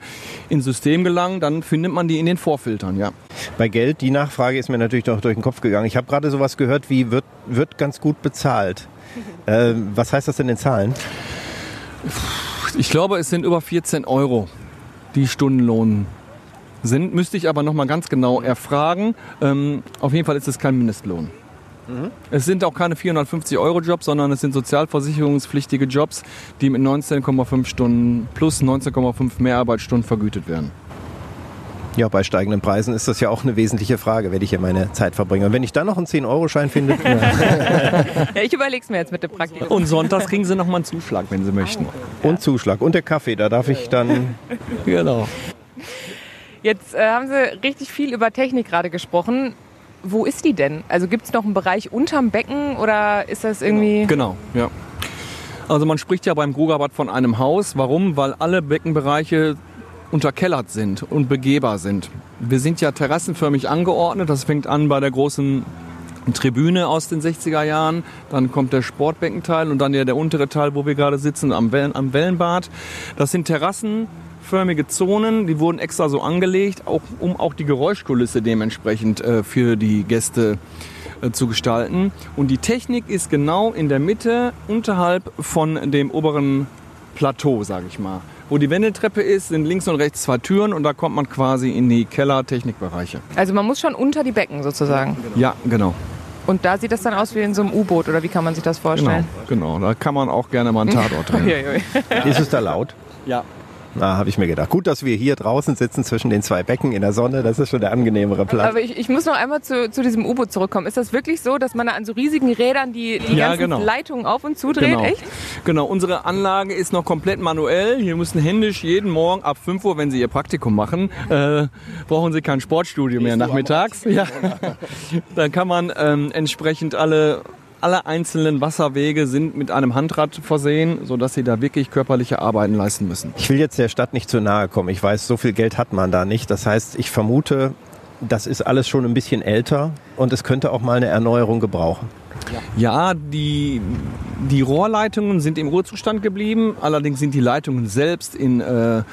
[SPEAKER 1] ins System gelangen, dann findet man die in den Vorfiltern, ja.
[SPEAKER 4] Bei Geld, die Nachfrage ist mir natürlich noch durch den Kopf gegangen. Ich habe gerade sowas gehört wie wird, wird ganz gut bezahlt. Äh, was heißt das denn in Zahlen?
[SPEAKER 1] Ich glaube, es sind über 14 Euro, die Stundenlohn sind. Müsste ich aber noch mal ganz genau erfragen. Ähm, auf jeden Fall ist es kein Mindestlohn. Es sind auch keine 450 Euro Jobs, sondern es sind sozialversicherungspflichtige Jobs, die mit 19,5 Stunden plus 19,5 Mehrarbeitsstunden vergütet werden.
[SPEAKER 4] Ja, bei steigenden Preisen ist das ja auch eine wesentliche Frage, werde ich hier meine Zeit verbringen. Und wenn ich dann noch einen 10-Euro-Schein finde,
[SPEAKER 3] Ja, ich überlege es mir jetzt mit dem Praktikum.
[SPEAKER 1] Und sonntags kriegen sie noch mal einen Zuschlag, wenn sie möchten.
[SPEAKER 4] und Zuschlag und der Kaffee, da darf ich dann
[SPEAKER 1] Genau.
[SPEAKER 3] Jetzt äh, haben Sie richtig viel über Technik gerade gesprochen. Wo ist die denn? Also gibt es noch einen Bereich unterm Becken oder ist das irgendwie...
[SPEAKER 1] Genau, ja. Also man spricht ja beim Grugerbad von einem Haus. Warum? Weil alle Beckenbereiche unterkellert sind und begehbar sind. Wir sind ja terrassenförmig angeordnet. Das fängt an bei der großen Tribüne aus den 60er Jahren. Dann kommt der Sportbeckenteil und dann ja der untere Teil, wo wir gerade sitzen, am, Wellen, am Wellenbad. Das sind terrassenförmige Zonen. Die wurden extra so angelegt, auch, um auch die Geräuschkulisse dementsprechend äh, für die Gäste äh, zu gestalten. Und die Technik ist genau in der Mitte, unterhalb von dem oberen Plateau, sage ich mal. Wo die Wendeltreppe ist, sind links und rechts zwei Türen und da kommt man quasi in die Keller-Technikbereiche.
[SPEAKER 3] Also man muss schon unter die Becken sozusagen.
[SPEAKER 1] Ja, genau.
[SPEAKER 3] Und da sieht das dann aus wie in so einem U-Boot oder wie kann man sich das
[SPEAKER 1] Genau,
[SPEAKER 3] vorstellen?
[SPEAKER 1] genau. Da kann man auch gerne mal einen Tatort drehen.
[SPEAKER 4] Ist es da laut?
[SPEAKER 1] Ja.
[SPEAKER 4] Na, habe ich mir gedacht. Gut, dass wir hier draußen sitzen zwischen den zwei Becken in der Sonne. Das ist schon der angenehmere Platz.
[SPEAKER 3] Aber ich, ich muss noch einmal zu, zu diesem U-Boot zurückkommen. Ist das wirklich so, dass man da an so riesigen Rädern die, die
[SPEAKER 1] Ja,
[SPEAKER 3] ganzen
[SPEAKER 1] genau.
[SPEAKER 3] Leitungen auf und zudreht?
[SPEAKER 1] Genau.
[SPEAKER 3] Echt?
[SPEAKER 1] genau, unsere Anlage ist noch komplett manuell. Hier müssen händisch jeden Morgen ab 5 Uhr, wenn Sie Ihr Praktikum machen, äh, brauchen Sie kein Sportstudio mehr nachmittags. Ja. Dann kann man ähm, entsprechend alle alle einzelnen Wasserwege sind mit einem Handrad versehen, sodass sie da wirklich körperliche Arbeiten leisten müssen.
[SPEAKER 4] Ich will jetzt der Stadt nicht zu nahe kommen. Ich weiß, so viel Geld hat man da nicht. Das heißt, ich vermute, das ist alles schon ein bisschen älter und es könnte auch mal eine Erneuerung gebrauchen.
[SPEAKER 1] Ja, die, die Rohrleitungen sind im Ruhezustand geblieben. Allerdings sind die Leitungen selbst in äh,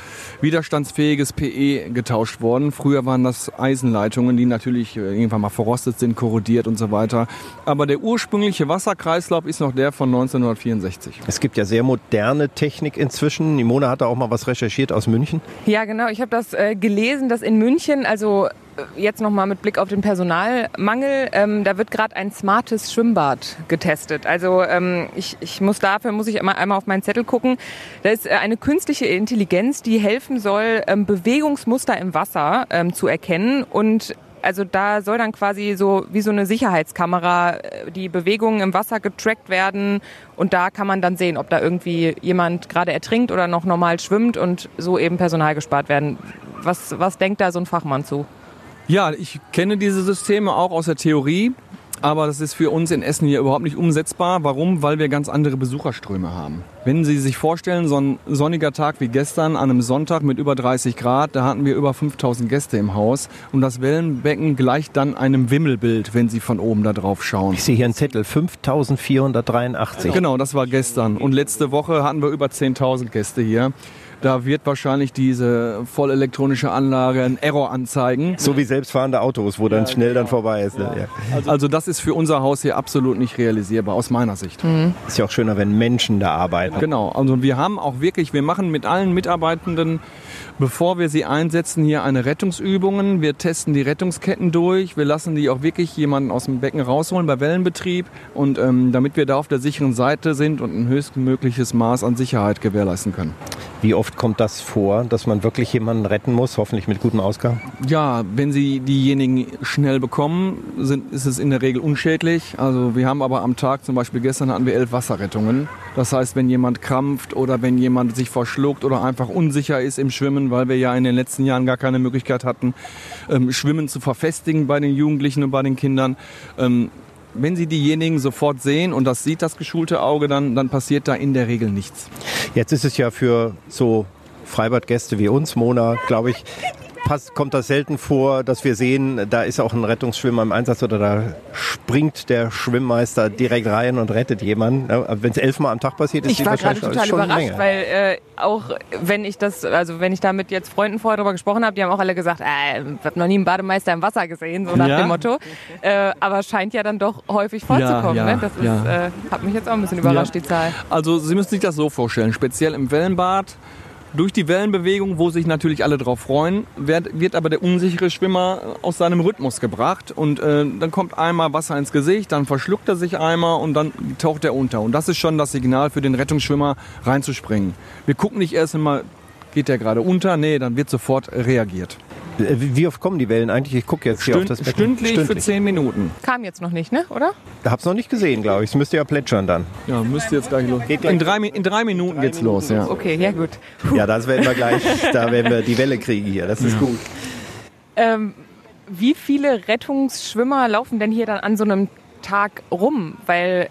[SPEAKER 1] widerstandsfähiges PE getauscht worden. Früher waren das Eisenleitungen, die natürlich äh, irgendwann mal verrostet sind, korrodiert und so weiter. Aber der ursprüngliche Wasserkreislauf ist noch der von 1964.
[SPEAKER 4] Es gibt ja sehr moderne Technik inzwischen. Nimona hat da auch mal was recherchiert aus München.
[SPEAKER 3] Ja, genau. Ich habe das äh, gelesen, dass in München, also jetzt nochmal mit Blick auf den Personalmangel, ähm, da wird gerade ein smartes Schwimmbad getestet. Also ähm, ich, ich muss dafür, muss ich immer einmal auf meinen Zettel gucken. Da ist äh, eine künstliche Intelligenz, die helfen soll, ähm, Bewegungsmuster im Wasser ähm, zu erkennen und also da soll dann quasi so wie so eine Sicherheitskamera äh, die Bewegungen im Wasser getrackt werden und da kann man dann sehen, ob da irgendwie jemand gerade ertrinkt oder noch normal schwimmt und so eben Personal gespart werden. Was, was denkt da so ein Fachmann zu?
[SPEAKER 1] Ja, ich kenne diese Systeme auch aus der Theorie, aber das ist für uns in Essen hier überhaupt nicht umsetzbar. Warum? Weil wir ganz andere Besucherströme haben. Wenn Sie sich vorstellen, so ein sonniger Tag wie gestern an einem Sonntag mit über 30 Grad, da hatten wir über 5000 Gäste im Haus und das Wellenbecken gleicht dann einem Wimmelbild, wenn Sie von oben da drauf schauen.
[SPEAKER 4] Ich sehe hier einen Zettel, 5483.
[SPEAKER 1] Genau, das war gestern und letzte Woche hatten wir über 10.000 Gäste hier. Da wird wahrscheinlich diese vollelektronische Anlage einen Error anzeigen.
[SPEAKER 4] So wie selbstfahrende Autos, wo dann schnell dann vorbei ist. Ne? Ja.
[SPEAKER 1] Also, also das ist für unser Haus hier absolut nicht realisierbar, aus meiner Sicht.
[SPEAKER 4] Ist ja auch schöner, wenn Menschen da arbeiten.
[SPEAKER 1] Genau, also wir haben auch wirklich, wir machen mit allen Mitarbeitenden, bevor wir sie einsetzen, hier eine Rettungsübungen. Wir testen die Rettungsketten durch. Wir lassen die auch wirklich jemanden aus dem Becken rausholen bei Wellenbetrieb und ähm, damit wir da auf der sicheren Seite sind und ein höchstmögliches Maß an Sicherheit gewährleisten können.
[SPEAKER 4] Wie oft kommt das vor, dass man wirklich jemanden retten muss, hoffentlich mit gutem Ausgang?
[SPEAKER 1] Ja, wenn Sie diejenigen schnell bekommen, sind, ist es in der Regel unschädlich. Also wir haben aber am Tag, zum Beispiel gestern hatten wir elf Wasserrettungen. Das heißt, wenn jemand krampft oder wenn jemand sich verschluckt oder einfach unsicher ist im Schwimmen, weil wir ja in den letzten Jahren gar keine Möglichkeit hatten, ähm, Schwimmen zu verfestigen bei den Jugendlichen und bei den Kindern, ähm, wenn Sie diejenigen sofort sehen und das sieht das geschulte Auge, dann, dann passiert da in der Regel nichts.
[SPEAKER 4] Jetzt ist es ja für so Freibadgäste wie uns, Mona, glaube ich, passt, kommt das selten vor, dass wir sehen, da ist auch ein Rettungsschwimmer im Einsatz oder da springt der Schwimmmeister direkt rein und rettet jemanden. Wenn es elfmal am Tag passiert, ist
[SPEAKER 3] ich
[SPEAKER 4] die
[SPEAKER 3] war gerade
[SPEAKER 4] wahrscheinlich
[SPEAKER 3] total überrascht, weil äh, auch wenn ich das, also wenn ich da mit jetzt Freunden vorher drüber gesprochen habe, die haben auch alle gesagt, äh, ich habe noch nie einen Bademeister im Wasser gesehen, so nach
[SPEAKER 1] Ja.
[SPEAKER 3] dem Motto. Äh, aber scheint ja dann doch häufig vorzukommen.
[SPEAKER 1] ja,
[SPEAKER 3] ne? Das ist,
[SPEAKER 1] ja.
[SPEAKER 3] äh, hat mich jetzt auch ein bisschen überrascht,
[SPEAKER 1] Ja.
[SPEAKER 3] die Zahl.
[SPEAKER 1] Also Sie müssen sich das so vorstellen, speziell im Wellenbad. Durch die Wellenbewegung, wo sich natürlich alle drauf freuen, wird, wird aber der unsichere Schwimmer aus seinem Rhythmus gebracht. Und äh, dann kommt einmal Wasser ins Gesicht, dann verschluckt er sich einmal und dann taucht er unter. Und das ist schon das Signal für den Rettungsschwimmer, reinzuspringen. Wir gucken nicht erst einmal, geht der gerade unter? Nee, dann wird sofort reagiert.
[SPEAKER 4] Äh, Wie oft kommen die Wellen eigentlich? Ich gucke jetzt hier auf das Becken.
[SPEAKER 1] stündlich, für zehn Minuten.
[SPEAKER 3] Kam jetzt noch nicht, ne? oder?
[SPEAKER 4] Hab's noch nicht gesehen, glaube ich. Es müsste ja plätschern dann.
[SPEAKER 1] Ja, müsste jetzt gleich los.
[SPEAKER 4] Geht gleich.
[SPEAKER 1] In drei, in drei Minuten geht's los, ja.
[SPEAKER 3] Okay, ja gut.
[SPEAKER 4] Ja, das werden wir gleich, da werden wir die Welle kriegen hier. Das ist gut.
[SPEAKER 3] Ähm, wie viele Rettungsschwimmer laufen denn hier dann an so einem Tag rum? Weil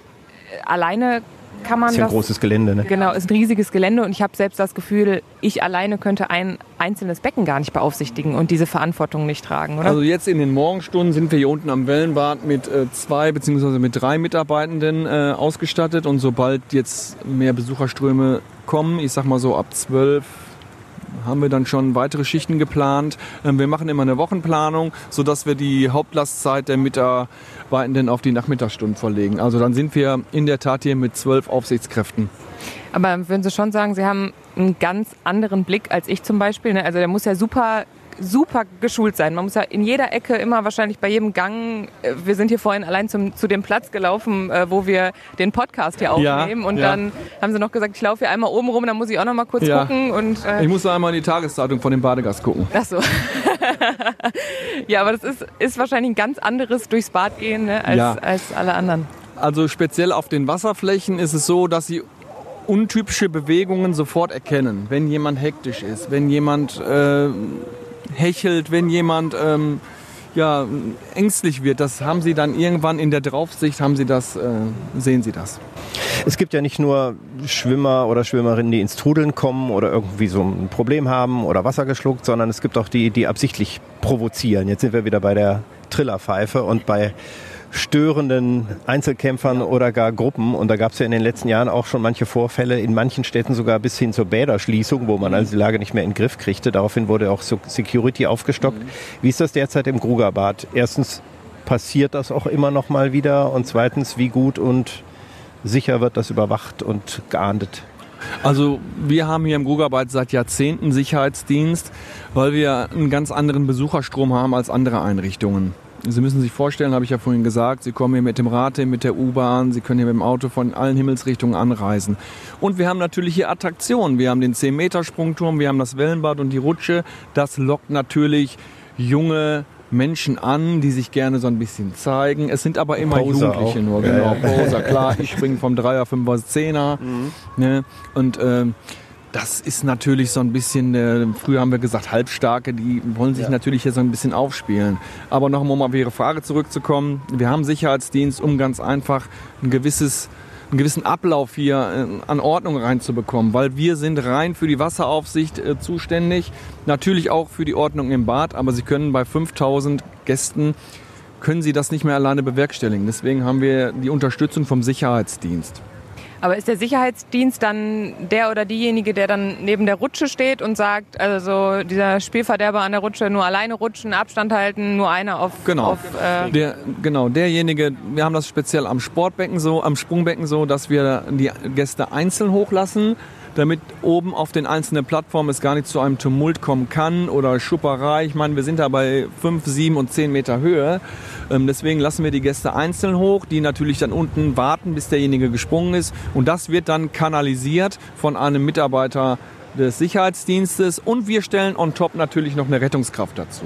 [SPEAKER 3] äh, alleine kann man
[SPEAKER 4] Das ist ja ein
[SPEAKER 3] das...
[SPEAKER 4] großes Gelände, ne?
[SPEAKER 3] Genau, ist ein riesiges Gelände und ich habe selbst das Gefühl, ich alleine könnte ein einzelnes Becken gar nicht beaufsichtigen und diese Verantwortung nicht tragen, oder?
[SPEAKER 1] Also jetzt in den Morgenstunden sind wir hier unten am Wellenbad mit äh, zwei beziehungsweise mit drei Mitarbeitenden äh, ausgestattet und sobald jetzt mehr Besucherströme kommen, ich sag mal so ab zwölf haben wir dann schon weitere Schichten geplant. Ähm, Wir machen immer eine Wochenplanung, sodass wir die Hauptlastzeit der Mitarbeitenden auf die Nachmittagsstunden verlegen. Also dann sind wir in der Tat hier mit zwölf Aufsichtskräften.
[SPEAKER 3] Aber würden Sie schon sagen, Sie haben einen ganz anderen Blick als ich zum Beispiel? Ne? Also der muss ja super super geschult sein. Man muss ja in jeder Ecke immer wahrscheinlich bei jedem Gang, äh, wir sind hier vorhin allein zum, zu dem Platz gelaufen, äh, wo wir den Podcast hier
[SPEAKER 1] Ja,
[SPEAKER 3] aufnehmen und
[SPEAKER 1] ja.
[SPEAKER 3] dann haben sie noch gesagt, ich laufe hier einmal oben rum, dann muss ich auch noch mal kurz
[SPEAKER 1] Ja.
[SPEAKER 3] gucken und äh,
[SPEAKER 1] Ich muss da einmal in die Tageszeitung von dem Badegast gucken.
[SPEAKER 3] Ach so. ja, aber das ist, ist wahrscheinlich ein ganz anderes durchs Bad gehen ne, als,
[SPEAKER 1] Ja.
[SPEAKER 3] als alle anderen.
[SPEAKER 1] Also speziell auf den Wasserflächen ist es so, dass sie untypische Bewegungen sofort erkennen. Wenn jemand hektisch ist, wenn jemand äh, hechelt, wenn jemand ähm, ja, ängstlich wird. Das haben Sie dann irgendwann in der Draufsicht, haben Sie das, äh, sehen Sie das.
[SPEAKER 4] Es gibt ja nicht nur Schwimmer oder Schwimmerinnen, die ins Trudeln kommen oder irgendwie so ein Problem haben oder Wasser geschluckt, sondern es gibt auch die, die absichtlich provozieren. Jetzt sind wir wieder bei der Trillerpfeife und bei störenden Einzelkämpfern oder gar Gruppen. Und da gab es ja in den letzten Jahren auch schon manche Vorfälle, in manchen Städten sogar bis hin zur Bäderschließung, wo man also die Lage nicht mehr in den Griff kriegte. Daraufhin wurde auch Security aufgestockt. Mhm. Wie ist das derzeit im Grugerbad? Erstens, passiert das auch immer noch mal wieder? Und zweitens, wie gut und sicher wird das überwacht und geahndet?
[SPEAKER 1] Also wir haben hier im Grugerbad seit Jahrzehnten Sicherheitsdienst, weil wir einen ganz anderen Besucherstrom haben als andere Einrichtungen. Sie müssen sich vorstellen, habe ich ja vorhin gesagt, Sie kommen hier mit dem Rad, mit der U-Bahn, Sie können hier mit dem Auto von allen Himmelsrichtungen anreisen. Und wir haben natürlich hier Attraktionen. Wir haben den 10-Meter-Sprungturm, wir haben das Wellenbad und die Rutsche. Das lockt natürlich junge Menschen an, die sich gerne so ein bisschen zeigen. Es sind aber immer Poser Jugendliche auch. nur, genau. Ja, ja. Poser, klar. Ich springe vom Dreier, Fünfer, Zehner. Mhm. Ne? Und ähm, das ist natürlich so ein bisschen, äh, früher haben wir gesagt, Halbstarke, die wollen sich ja. natürlich hier so ein bisschen aufspielen. Aber noch um auf Ihre Frage zurückzukommen, wir haben Sicherheitsdienst, um ganz einfach ein gewisses einen gewissen Ablauf hier äh, an Ordnung reinzubekommen, weil wir sind rein für die Wasseraufsicht äh, zuständig, natürlich auch für die Ordnung im Bad, aber Sie können bei 5000 Gästen können Sie das nicht mehr alleine bewerkstelligen. Deswegen haben wir die Unterstützung vom Sicherheitsdienst.
[SPEAKER 3] Aber ist der Sicherheitsdienst dann der oder diejenige, der dann neben der Rutsche steht und sagt, also dieser Spielverderber an der Rutsche nur alleine rutschen, Abstand halten, nur einer auf.
[SPEAKER 1] Genau.
[SPEAKER 3] Auf,
[SPEAKER 1] äh der, genau, derjenige, wir haben das speziell am Sportbecken so, am Sprungbecken so, dass wir die Gäste einzeln hochlassen damit oben auf den einzelnen Plattformen es gar nicht zu einem Tumult kommen kann oder Schupperei. Ich meine, wir sind da bei 5, 7 und 10 Meter Höhe. Ähm, deswegen lassen wir die Gäste einzeln hoch, die natürlich dann unten warten, bis derjenige gesprungen ist. Und das wird dann kanalisiert von einem Mitarbeiter des Sicherheitsdienstes und wir stellen on top natürlich noch eine Rettungskraft dazu.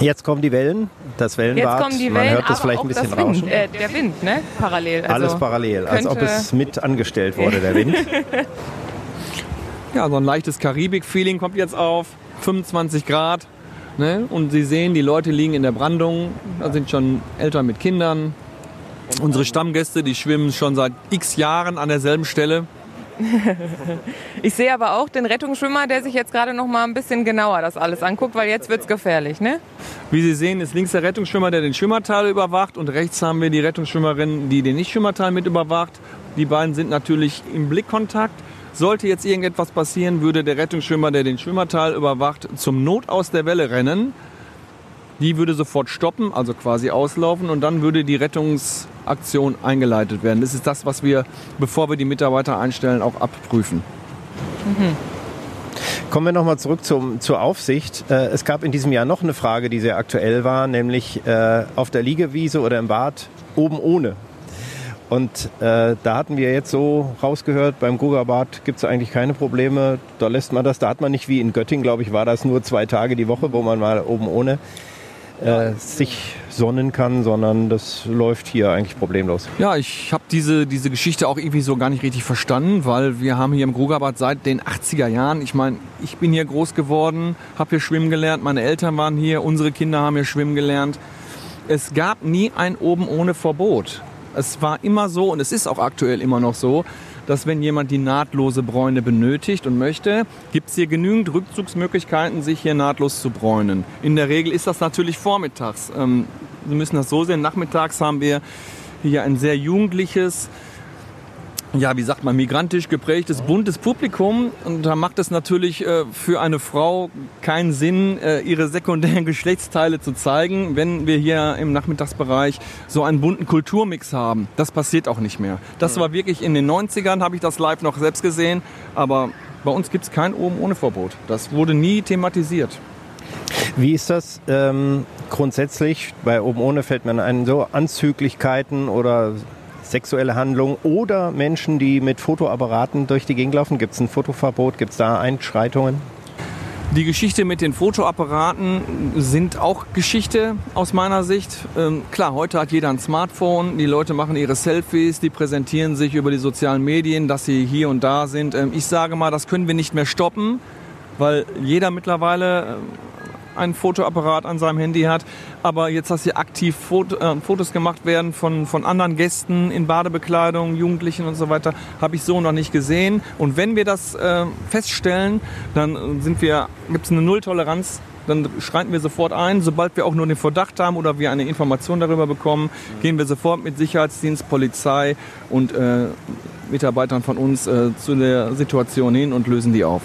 [SPEAKER 4] Jetzt kommen die Wellen, das Wellenbad.
[SPEAKER 3] Jetzt kommen die
[SPEAKER 4] Man
[SPEAKER 3] Wellen,
[SPEAKER 4] hört das vielleicht ein bisschen
[SPEAKER 3] Wind,
[SPEAKER 4] rauschen.
[SPEAKER 3] Äh, der Wind, ne? Parallel.
[SPEAKER 4] Also Alles parallel, als ob es mit angestellt wurde, der Wind.
[SPEAKER 1] ja, so ein leichtes Karibik-Feeling kommt jetzt auf. 25 Grad. Ne? Und Sie sehen, die Leute liegen in der Brandung. Da sind schon Eltern mit Kindern. Unsere Stammgäste, die schwimmen schon seit x Jahren an derselben Stelle.
[SPEAKER 3] ich sehe aber auch den Rettungsschwimmer, der sich jetzt gerade noch mal ein bisschen genauer das alles anguckt, weil jetzt wird es gefährlich, ne?
[SPEAKER 1] Wie Sie sehen, ist links der Rettungsschwimmer, der den Schwimmerteil überwacht und rechts haben wir die Rettungsschwimmerin, die den Nicht-Schwimmerteil mit überwacht. Die beiden sind natürlich im Blickkontakt. Sollte jetzt irgendetwas passieren, würde der Rettungsschwimmer, der den Schwimmerteil überwacht, zum Not aus der Welle rennen die würde sofort stoppen, also quasi auslaufen und dann würde die Rettungsaktion eingeleitet werden. Das ist das, was wir, bevor wir die Mitarbeiter einstellen, auch abprüfen.
[SPEAKER 4] Mhm. Kommen wir nochmal zurück zum, zur Aufsicht. Äh, es gab in diesem Jahr noch eine Frage, die sehr aktuell war, nämlich äh, auf der Liegewiese oder im Bad oben ohne. Und äh, da hatten wir jetzt so rausgehört, beim Gugerbad gibt es eigentlich keine Probleme. Da lässt man das, da hat man nicht wie in Göttingen, glaube ich, war das nur zwei Tage die Woche, wo man mal oben ohne äh, sich sonnen kann, sondern das läuft hier eigentlich problemlos.
[SPEAKER 1] Ja, ich habe diese, diese Geschichte auch irgendwie so gar nicht richtig verstanden, weil wir haben hier im Grugerbad seit den 80er Jahren, ich meine, ich bin hier groß geworden, habe hier schwimmen gelernt, meine Eltern waren hier, unsere Kinder haben hier schwimmen gelernt. Es gab nie ein oben ohne Verbot. Es war immer so und es ist auch aktuell immer noch so, dass wenn jemand die nahtlose Bräune benötigt und möchte, gibt es hier genügend Rückzugsmöglichkeiten, sich hier nahtlos zu bräunen. In der Regel ist das natürlich vormittags. Ähm, Sie müssen das so sehen, nachmittags haben wir hier ein sehr jugendliches, ja, wie sagt man, migrantisch geprägtes, buntes Publikum. Und da macht es natürlich äh, für eine Frau keinen Sinn, äh, ihre sekundären Geschlechtsteile zu zeigen, wenn wir hier im Nachmittagsbereich so einen bunten Kulturmix haben. Das passiert auch nicht mehr. Das war wirklich in den 90ern, habe ich das live noch selbst gesehen. Aber bei uns gibt es kein Oben ohne Verbot. Das wurde nie thematisiert.
[SPEAKER 4] Wie ist das ähm, grundsätzlich? Bei Oben ohne fällt mir ein, so Anzüglichkeiten oder sexuelle Handlungen oder Menschen, die mit Fotoapparaten durch die Gegend laufen? Gibt es ein Fotoverbot? Gibt es da Einschreitungen?
[SPEAKER 1] Die Geschichte mit den Fotoapparaten sind auch Geschichte aus meiner Sicht. Ähm, klar, heute hat jeder ein Smartphone, die Leute machen ihre Selfies, die präsentieren sich über die sozialen Medien, dass sie hier und da sind. Ähm, ich sage mal, das können wir nicht mehr stoppen, weil jeder mittlerweile einen Fotoapparat an seinem Handy hat. Aber jetzt, dass hier aktiv Foto, äh, Fotos gemacht werden von, von anderen Gästen in Badebekleidung, Jugendlichen und so weiter, habe ich so noch nicht gesehen. Und wenn wir das äh, feststellen, dann sind wir, gibt es eine Nulltoleranz dann schreiten wir sofort ein. Sobald wir auch nur den Verdacht haben oder wir eine Information darüber bekommen, gehen wir sofort mit Sicherheitsdienst, Polizei und äh, Mitarbeitern von uns äh, zu der Situation hin und lösen die auf.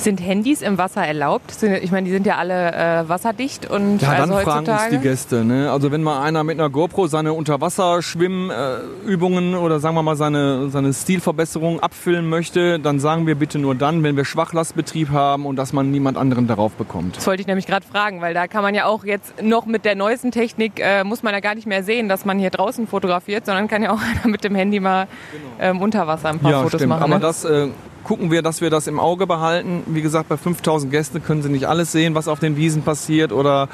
[SPEAKER 3] Sind Handys im Wasser erlaubt? Ich meine, die sind ja alle äh, wasserdicht und
[SPEAKER 1] ja, dann
[SPEAKER 3] also
[SPEAKER 1] fragen uns die Gäste. Ne? Also wenn mal einer mit einer GoPro seine Unterwasserschwimmübungen äh, oder sagen wir mal seine, seine Stilverbesserung abfilmen möchte, dann sagen wir bitte nur dann, wenn wir Schwachlastbetrieb haben und dass man niemand anderen darauf bekommt.
[SPEAKER 3] Das wollte ich nämlich gerade fragen, weil da kann man ja auch jetzt noch mit der neuesten Technik, äh, muss man ja gar nicht mehr sehen, dass man hier draußen fotografiert, sondern kann ja auch einer mit dem Handy mal genau. ähm, unter Wasser ein paar
[SPEAKER 1] ja,
[SPEAKER 3] Fotos
[SPEAKER 1] stimmt.
[SPEAKER 3] machen.
[SPEAKER 1] Aber
[SPEAKER 3] ne?
[SPEAKER 1] das äh, gucken wir, dass wir das im Auge behalten. Wie gesagt, bei 5000 Gästen können Sie nicht alles sehen, was auf den Wiesen passiert oder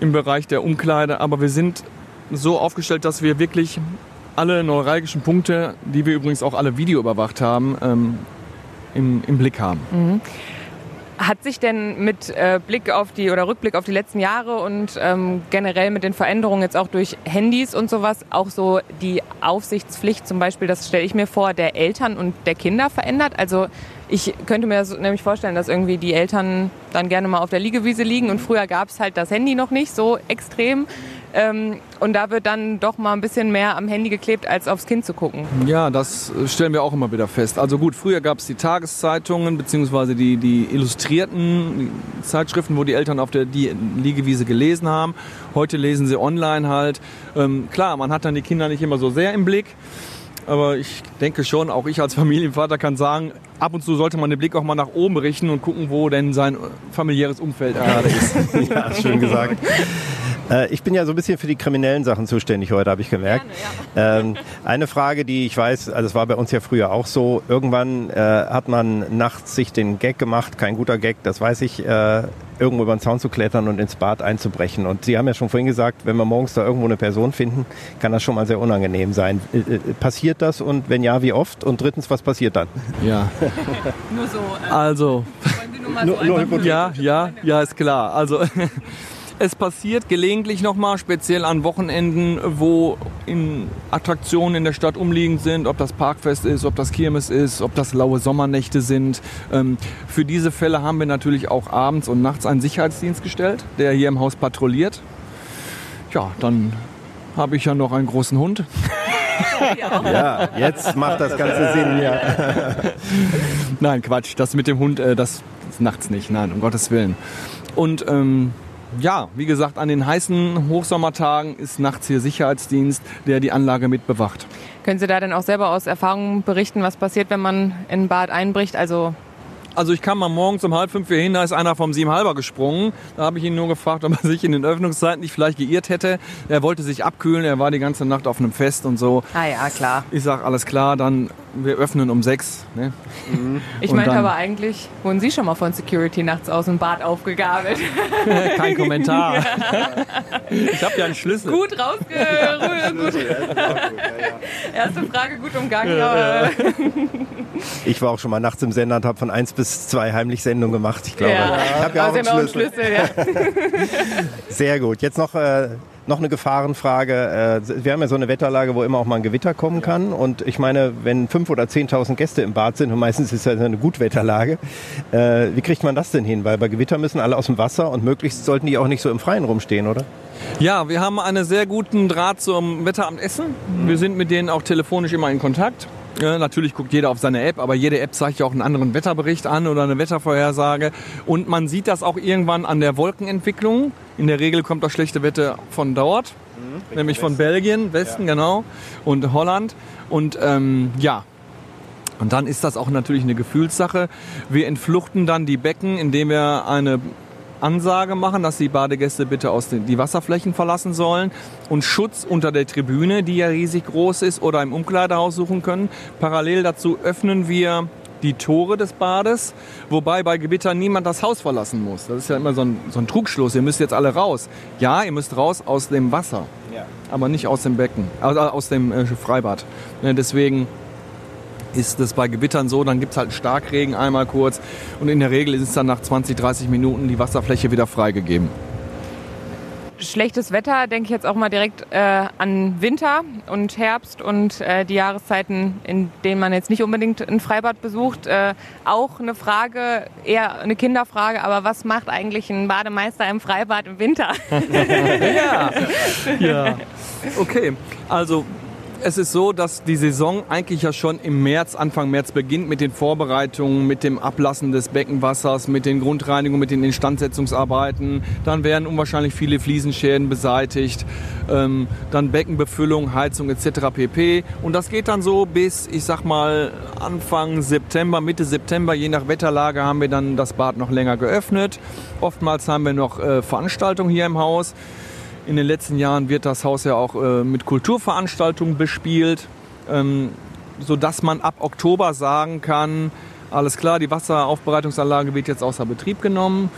[SPEAKER 1] im Bereich der Umkleide. Aber wir sind so aufgestellt, dass wir wirklich alle neuralgischen Punkte, die wir übrigens auch alle Video überwacht haben, ähm, im, im Blick haben.
[SPEAKER 3] Mhm. Hat sich denn mit äh, Blick auf die oder Rückblick auf die letzten Jahre und ähm, generell mit den Veränderungen jetzt auch durch Handys und sowas auch so die Aufsichtspflicht zum Beispiel, das stelle ich mir vor, der Eltern und der Kinder verändert? Also ich könnte mir nämlich vorstellen, dass irgendwie die Eltern dann gerne mal auf der Liegewiese liegen und früher gab es halt das Handy noch nicht so extrem. Ähm, und da wird dann doch mal ein bisschen mehr am Handy geklebt, als aufs Kind zu gucken.
[SPEAKER 1] Ja, das stellen wir auch immer wieder fest. Also gut, früher gab es die Tageszeitungen beziehungsweise die, die illustrierten Zeitschriften, wo die Eltern auf der die Liegewiese gelesen haben. Heute lesen sie online halt. Ähm, klar, man hat dann die Kinder nicht immer so sehr im Blick. Aber ich denke schon, auch ich als Familienvater kann sagen, ab und zu sollte man den Blick auch mal nach oben richten und gucken, wo denn sein familiäres Umfeld gerade ist.
[SPEAKER 4] ja, schön gesagt. Äh, ich bin ja so ein bisschen für die kriminellen Sachen zuständig heute, habe ich gemerkt. Gerne, ja. ähm, eine Frage, die ich weiß, also es war bei uns ja früher auch so, irgendwann äh, hat man nachts sich den Gag gemacht, kein guter Gag, das weiß ich, äh, irgendwo über den Zaun zu klettern und ins Bad einzubrechen. Und Sie haben ja schon vorhin gesagt, wenn wir morgens da irgendwo eine Person finden, kann das schon mal sehr unangenehm sein. Passiert das und wenn ja, wie oft? Und drittens, was passiert dann?
[SPEAKER 1] Ja.
[SPEAKER 3] nur so.
[SPEAKER 1] Also. Nur, nur ja, ja, ja, ist klar. Also Es passiert gelegentlich nochmal, speziell an Wochenenden, wo in Attraktionen in der Stadt umliegend sind, ob das Parkfest ist, ob das Kirmes ist, ob das laue Sommernächte sind. Ähm, für diese Fälle haben wir natürlich auch abends und nachts einen Sicherheitsdienst gestellt, der hier im Haus patrouilliert. Ja, dann habe ich ja noch einen großen Hund.
[SPEAKER 4] Ja, jetzt macht das Ganze Sinn, ja.
[SPEAKER 1] Nein, Quatsch, das mit dem Hund, äh, das ist nachts nicht, nein, um Gottes Willen. Und ähm, ja, wie gesagt, an den heißen Hochsommertagen ist nachts hier Sicherheitsdienst, der die Anlage mit bewacht.
[SPEAKER 3] Können Sie da denn auch selber aus Erfahrung berichten, was passiert, wenn man in ein Bad einbricht? Also
[SPEAKER 1] also ich kam mal morgens um halb fünf hier hin, da ist einer vom Siebenhalber gesprungen. Da habe ich ihn nur gefragt, ob er sich in den Öffnungszeiten nicht vielleicht geirrt hätte. Er wollte sich abkühlen, er war die ganze Nacht auf einem Fest und so.
[SPEAKER 3] Ah ja, klar.
[SPEAKER 1] Ich sage, alles klar, dann wir öffnen um sechs. Ne?
[SPEAKER 3] Mhm. Ich meinte aber eigentlich, wurden Sie schon mal von Security nachts aus dem Bad aufgegabelt?
[SPEAKER 1] Kein Kommentar. ich habe ja einen Schlüssel.
[SPEAKER 3] Gut rausgerührt. Gut. Erste Frage gut umgangen. Ja.
[SPEAKER 4] ich war auch schon mal nachts im Sender und habe von eins bis zwei heimlich Sendungen gemacht. Ich glaube,
[SPEAKER 3] ja.
[SPEAKER 4] ich habe ja auch
[SPEAKER 3] also
[SPEAKER 4] einen Schlüssel.
[SPEAKER 3] Schlüssel ja.
[SPEAKER 4] Sehr gut. Jetzt noch äh, noch eine Gefahrenfrage. Äh, wir haben ja so eine Wetterlage, wo immer auch mal ein Gewitter kommen kann. Und ich meine, wenn 5.000 oder 10.000 Gäste im Bad sind, und meistens ist das eine Gutwetterlage, äh, wie kriegt man das denn hin? Weil bei Gewitter müssen alle aus dem Wasser und möglichst sollten die auch nicht so im Freien rumstehen, oder?
[SPEAKER 1] Ja, wir haben einen sehr guten Draht zum Wetteramt Essen. Wir sind mit denen auch telefonisch immer in Kontakt. Ja, natürlich guckt jeder auf seine App, aber jede App zeigt ja auch einen anderen Wetterbericht an oder eine Wettervorhersage. Und man sieht das auch irgendwann an der Wolkenentwicklung. In der Regel kommt das schlechte Wetter von dort, mhm, nämlich von Belgien, Westen, ja. genau, und Holland. Und ähm, ja, und dann ist das auch natürlich eine Gefühlssache. Wir entfluchten dann die Becken, indem wir eine Ansage machen, dass die Badegäste bitte aus den, die Wasserflächen verlassen sollen und Schutz unter der Tribüne, die ja riesig groß ist, oder im Umkleidehaus suchen können. Parallel dazu öffnen wir die Tore des Bades, wobei bei Gewitter niemand das Haus verlassen muss. Das ist ja immer so ein, so ein Trugschluss. Ihr müsst jetzt alle raus. Ja, ihr müsst raus aus dem Wasser, ja. aber nicht aus dem Becken, also aus dem äh, Freibad. Deswegen ist es bei Gewittern so, dann gibt es halt einen Starkregen einmal kurz und in der Regel ist es dann nach 20, 30 Minuten die Wasserfläche wieder freigegeben
[SPEAKER 3] schlechtes Wetter denke ich jetzt auch mal direkt äh, an Winter und Herbst und äh, die Jahreszeiten, in denen man jetzt nicht unbedingt ein Freibad besucht. Äh, auch eine Frage, eher eine Kinderfrage, aber was macht eigentlich ein Bademeister im Freibad im Winter?
[SPEAKER 1] ja. ja. Okay, also es ist so, dass die Saison eigentlich ja schon im März, Anfang März beginnt mit den Vorbereitungen, mit dem Ablassen des Beckenwassers, mit den Grundreinigungen, mit den Instandsetzungsarbeiten. Dann werden unwahrscheinlich viele Fliesenschäden beseitigt. Ähm, dann Beckenbefüllung, Heizung etc. pp. Und das geht dann so bis, ich sag mal, Anfang September, Mitte September, je nach Wetterlage haben wir dann das Bad noch länger geöffnet. Oftmals haben wir noch äh, Veranstaltungen hier im Haus. In den letzten Jahren wird das Haus ja auch äh, mit Kulturveranstaltungen bespielt, ähm, sodass man ab Oktober sagen kann, alles klar, die Wasseraufbereitungsanlage wird jetzt außer Betrieb genommen.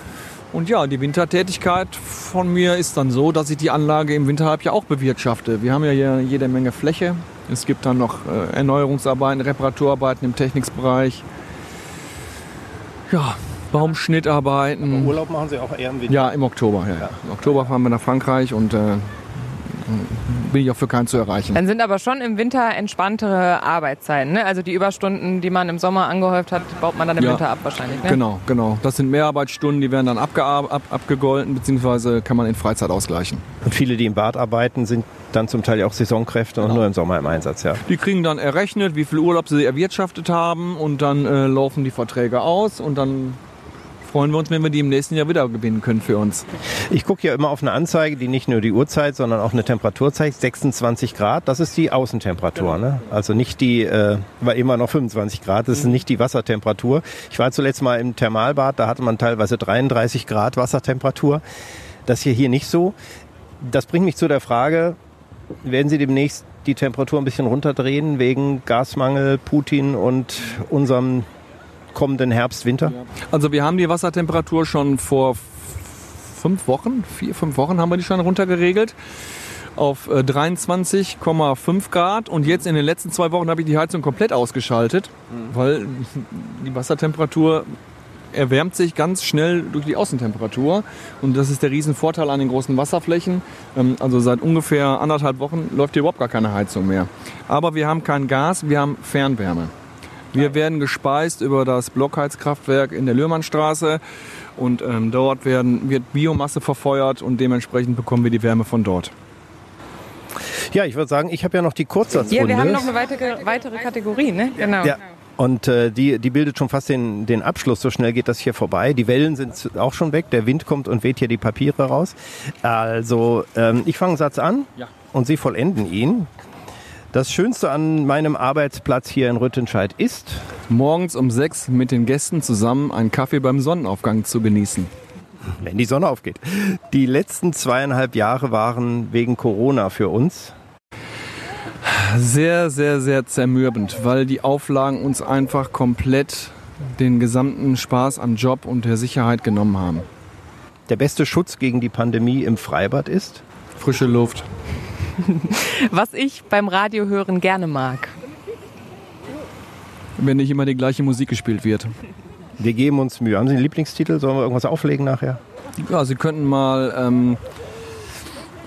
[SPEAKER 1] Und ja, die Wintertätigkeit von mir ist dann so, dass ich die Anlage im Winterhalbjahr auch bewirtschafte. Wir haben ja hier jede Menge Fläche. Es gibt dann noch äh, Erneuerungsarbeiten, Reparaturarbeiten im Technikbereich. Ja, Baumschnittarbeiten.
[SPEAKER 4] Aber Urlaub machen Sie auch eher im Winter?
[SPEAKER 1] Ja, im Oktober. Ja. ja. Im Oktober fahren wir nach Frankreich und äh, bin ich auch für keinen zu erreichen.
[SPEAKER 3] Dann sind aber schon im Winter entspanntere Arbeitszeiten. Ne? Also die Überstunden, die man im Sommer angehäuft hat, baut man dann im ja, Winter ab wahrscheinlich. Ne?
[SPEAKER 1] Genau, genau. Das sind Mehrarbeitsstunden, die werden dann abge ab abgegolten, beziehungsweise kann man in Freizeit ausgleichen.
[SPEAKER 4] Und viele, die im Bad arbeiten, sind dann zum Teil auch Saisonkräfte genau. und nur im Sommer im Einsatz. Ja.
[SPEAKER 1] Die kriegen dann errechnet, wie viel Urlaub sie erwirtschaftet haben und dann äh, laufen die Verträge aus und dann freuen wir uns, wenn wir die im nächsten Jahr wieder gewinnen können für uns.
[SPEAKER 4] Ich gucke ja immer auf eine Anzeige, die nicht nur die Uhrzeit, sondern auch eine Temperatur zeigt. 26 Grad, das ist die Außentemperatur. Genau. Ne? Also nicht die, äh, war immer noch 25 Grad, das ist nicht die Wassertemperatur. Ich war zuletzt mal im Thermalbad, da hatte man teilweise 33 Grad Wassertemperatur. Das hier hier nicht so. Das bringt mich zu der Frage, werden Sie demnächst die Temperatur ein bisschen runterdrehen wegen Gasmangel, Putin und unserem kommenden Herbst, Winter?
[SPEAKER 1] Also wir haben die Wassertemperatur schon vor fünf Wochen, vier, fünf Wochen haben wir die schon runtergeregelt auf 23,5 äh, Grad und jetzt in den letzten zwei Wochen habe ich die Heizung komplett ausgeschaltet, mhm. weil die Wassertemperatur erwärmt sich ganz schnell durch die Außentemperatur und das ist der Riesenvorteil an den großen Wasserflächen. Ähm, also seit ungefähr anderthalb Wochen läuft hier überhaupt gar keine Heizung mehr. Aber wir haben kein Gas, wir haben Fernwärme. Wir werden gespeist über das Blockheizkraftwerk in der Lührmannstraße und ähm, dort werden, wird Biomasse verfeuert und dementsprechend bekommen wir die Wärme von dort.
[SPEAKER 4] Ja, ich würde sagen, ich habe ja noch die Kurzsatzrunde.
[SPEAKER 3] Ja, wir haben noch eine weitere, weitere Kategorie, ne?
[SPEAKER 4] Genau. Ja. Und äh, die, die bildet schon fast den, den Abschluss. So schnell geht das hier vorbei. Die Wellen sind auch schon weg. Der Wind kommt und weht hier die Papiere raus. Also ähm, ich fange einen Satz an ja. und Sie vollenden ihn. Das Schönste an meinem Arbeitsplatz hier in Rüttenscheid ist,
[SPEAKER 1] morgens um sechs mit den Gästen zusammen einen Kaffee beim Sonnenaufgang zu genießen.
[SPEAKER 4] Wenn die Sonne aufgeht. Die letzten zweieinhalb Jahre waren wegen Corona für uns
[SPEAKER 1] sehr, sehr, sehr zermürbend, weil die Auflagen uns einfach komplett den gesamten Spaß am Job und der Sicherheit genommen haben.
[SPEAKER 4] Der beste Schutz gegen die Pandemie im Freibad ist?
[SPEAKER 1] Frische Luft.
[SPEAKER 3] Was ich beim Radio hören gerne mag.
[SPEAKER 1] Wenn nicht immer die gleiche Musik gespielt wird.
[SPEAKER 4] Wir geben uns Mühe. Haben Sie einen Lieblingstitel? Sollen wir irgendwas auflegen nachher?
[SPEAKER 1] Ja, Sie könnten mal. Ähm,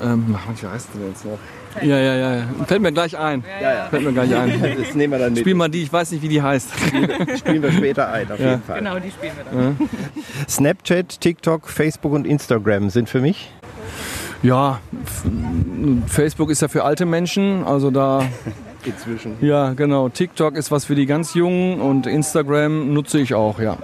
[SPEAKER 1] ähm, wie heißt der jetzt noch? Ja, ja, ja. Fällt mir gleich ein. Ja, ja. Fällt mir gleich ein.
[SPEAKER 4] Das nehmen wir dann mit.
[SPEAKER 1] Spiel mal die, ich weiß nicht, wie die heißt.
[SPEAKER 4] Spielen wir später ein, auf ja. jeden Fall.
[SPEAKER 3] Genau, die spielen wir dann.
[SPEAKER 4] Ja. Snapchat, TikTok, Facebook und Instagram sind für mich
[SPEAKER 1] ja, Facebook ist ja für alte Menschen, also da.
[SPEAKER 4] Inzwischen.
[SPEAKER 1] Ja, genau. TikTok ist was für die ganz Jungen und Instagram nutze ich auch, ja.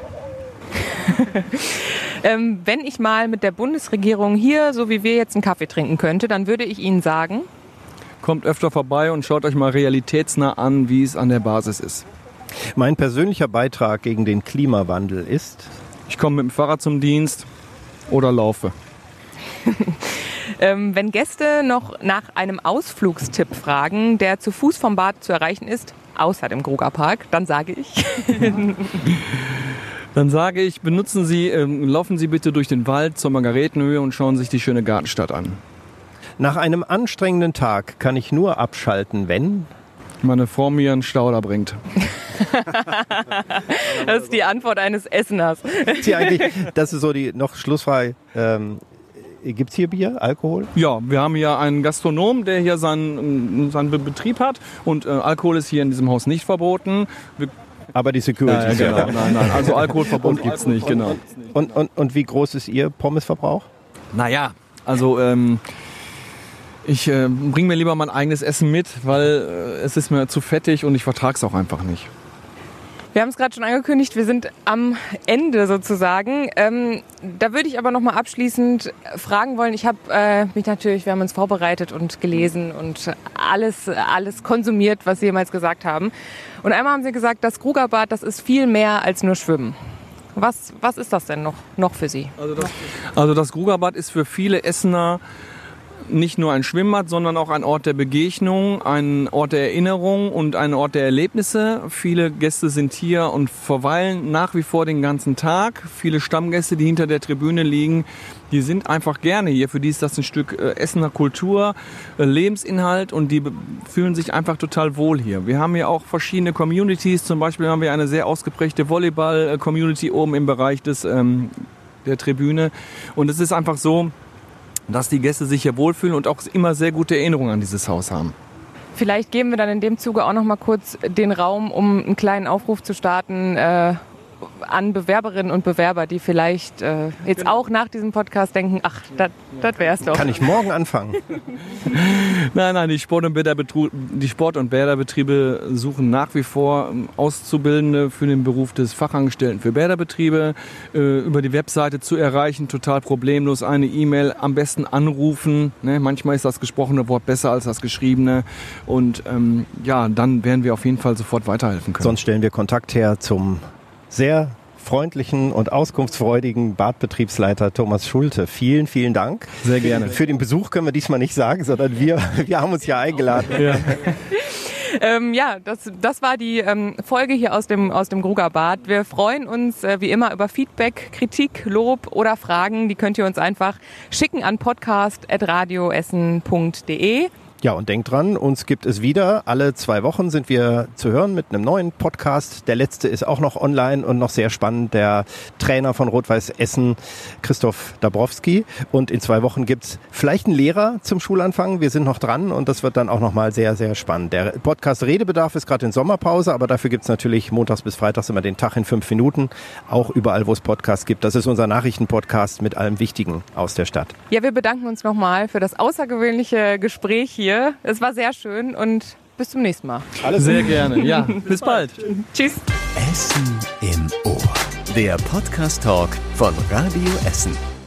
[SPEAKER 3] ähm, wenn ich mal mit der Bundesregierung hier, so wie wir jetzt einen Kaffee trinken könnte, dann würde ich Ihnen sagen.
[SPEAKER 1] Kommt öfter vorbei und schaut euch mal realitätsnah an, wie es an der Basis ist.
[SPEAKER 4] Mein persönlicher Beitrag gegen den Klimawandel ist.
[SPEAKER 1] Ich komme mit dem Fahrrad zum Dienst oder laufe.
[SPEAKER 3] Ähm, wenn Gäste noch nach einem Ausflugstipp fragen, der zu Fuß vom Bad zu erreichen ist, außer dem Grugerpark, dann sage ich.
[SPEAKER 1] Dann sage ich, benutzen Sie, ähm, laufen Sie bitte durch den Wald zur Margaretenhöhe und schauen sich die schöne Gartenstadt an.
[SPEAKER 4] Nach einem anstrengenden Tag kann ich nur abschalten, wenn
[SPEAKER 1] meine Frau mir einen Stauder bringt.
[SPEAKER 3] das ist die Antwort eines Esseners.
[SPEAKER 4] Ist eigentlich, das ist so die noch Schlussfrage. Ähm, Gibt es hier Bier, Alkohol?
[SPEAKER 1] Ja, wir haben hier einen Gastronom, der hier seinen, seinen Betrieb hat und äh, Alkohol ist hier in diesem Haus nicht verboten. Wir
[SPEAKER 4] aber die Security ja
[SPEAKER 1] genau,
[SPEAKER 4] da.
[SPEAKER 1] nein, nein, also Alkoholverbot gibt es nicht, genau.
[SPEAKER 4] Und, und, und wie groß ist Ihr Pommesverbrauch?
[SPEAKER 1] Naja, also ähm, ich äh, bringe mir lieber mein eigenes Essen mit, weil äh, es ist mir zu fettig und ich vertrage es auch einfach nicht.
[SPEAKER 3] Wir haben es gerade schon angekündigt, wir sind am Ende sozusagen. Ähm, da würde ich aber noch mal abschließend fragen wollen. Ich habe äh, mich natürlich, wir haben uns vorbereitet und gelesen und alles, alles konsumiert, was Sie jemals gesagt haben. Und einmal haben Sie gesagt, das Krugerbad, das ist viel mehr als nur Schwimmen. Was, was ist das denn noch, noch für Sie?
[SPEAKER 1] Also das, also das Grugerbad ist für viele Essener nicht nur ein Schwimmbad, sondern auch ein Ort der Begegnung, ein Ort der Erinnerung und ein Ort der Erlebnisse. Viele Gäste sind hier und verweilen nach wie vor den ganzen Tag. Viele Stammgäste, die hinter der Tribüne liegen, die sind einfach gerne hier. Für die ist das ein Stück äh, Essener Kultur, äh, Lebensinhalt und die fühlen sich einfach total wohl hier. Wir haben hier auch verschiedene Communities. Zum Beispiel haben wir eine sehr ausgeprägte Volleyball-Community oben im Bereich des, ähm, der Tribüne. Und es ist einfach so, dass die Gäste sich hier wohlfühlen und auch immer sehr gute Erinnerungen an dieses Haus haben.
[SPEAKER 3] Vielleicht geben wir dann in dem Zuge auch noch mal kurz den Raum, um einen kleinen Aufruf zu starten. Äh an Bewerberinnen und Bewerber, die vielleicht äh, jetzt genau. auch nach diesem Podcast denken, ach, das wär's doch.
[SPEAKER 4] Kann ich morgen anfangen?
[SPEAKER 1] nein, nein, die Sport- und, die Sport und Bäderbetriebe suchen nach wie vor ähm, Auszubildende für den Beruf des Fachangestellten für Bäderbetriebe. Äh, über die Webseite zu erreichen, total problemlos. Eine E-Mail am besten anrufen. Ne? Manchmal ist das gesprochene Wort besser als das geschriebene. Und ähm, ja, dann werden wir auf jeden Fall sofort weiterhelfen können.
[SPEAKER 4] Sonst stellen wir Kontakt her zum sehr freundlichen und auskunftsfreudigen Badbetriebsleiter Thomas Schulte. Vielen, vielen Dank.
[SPEAKER 1] Sehr gerne.
[SPEAKER 4] Für den Besuch können wir diesmal nicht sagen, sondern wir, wir haben uns ja eingeladen. Ja.
[SPEAKER 3] Ähm, ja, das, das war die ähm, Folge hier aus dem, aus dem Grugerbad. Wir freuen uns äh, wie immer über Feedback, Kritik, Lob oder Fragen. Die könnt ihr uns einfach schicken an podcast.radioessen.de.
[SPEAKER 4] Ja, und denkt dran, uns gibt es wieder. Alle zwei Wochen sind wir zu hören mit einem neuen Podcast. Der letzte ist auch noch online und noch sehr spannend. Der Trainer von Rot-Weiß Essen, Christoph Dabrowski. Und in zwei Wochen gibt's vielleicht einen Lehrer zum Schulanfang. Wir sind noch dran und das wird dann auch nochmal sehr, sehr spannend. Der Podcast Redebedarf ist gerade in Sommerpause, aber dafür gibt's natürlich montags bis freitags immer den Tag in fünf Minuten. Auch überall, wo es Podcasts gibt. Das ist unser Nachrichtenpodcast mit allem Wichtigen aus der Stadt.
[SPEAKER 3] Ja, wir bedanken uns nochmal für das außergewöhnliche Gespräch hier hier. Es war sehr schön und bis zum nächsten Mal.
[SPEAKER 1] Alles sehr gerne. Ja, bis bald.
[SPEAKER 3] Tschüss.
[SPEAKER 2] Essen im Ohr. Der Podcast Talk von Radio Essen.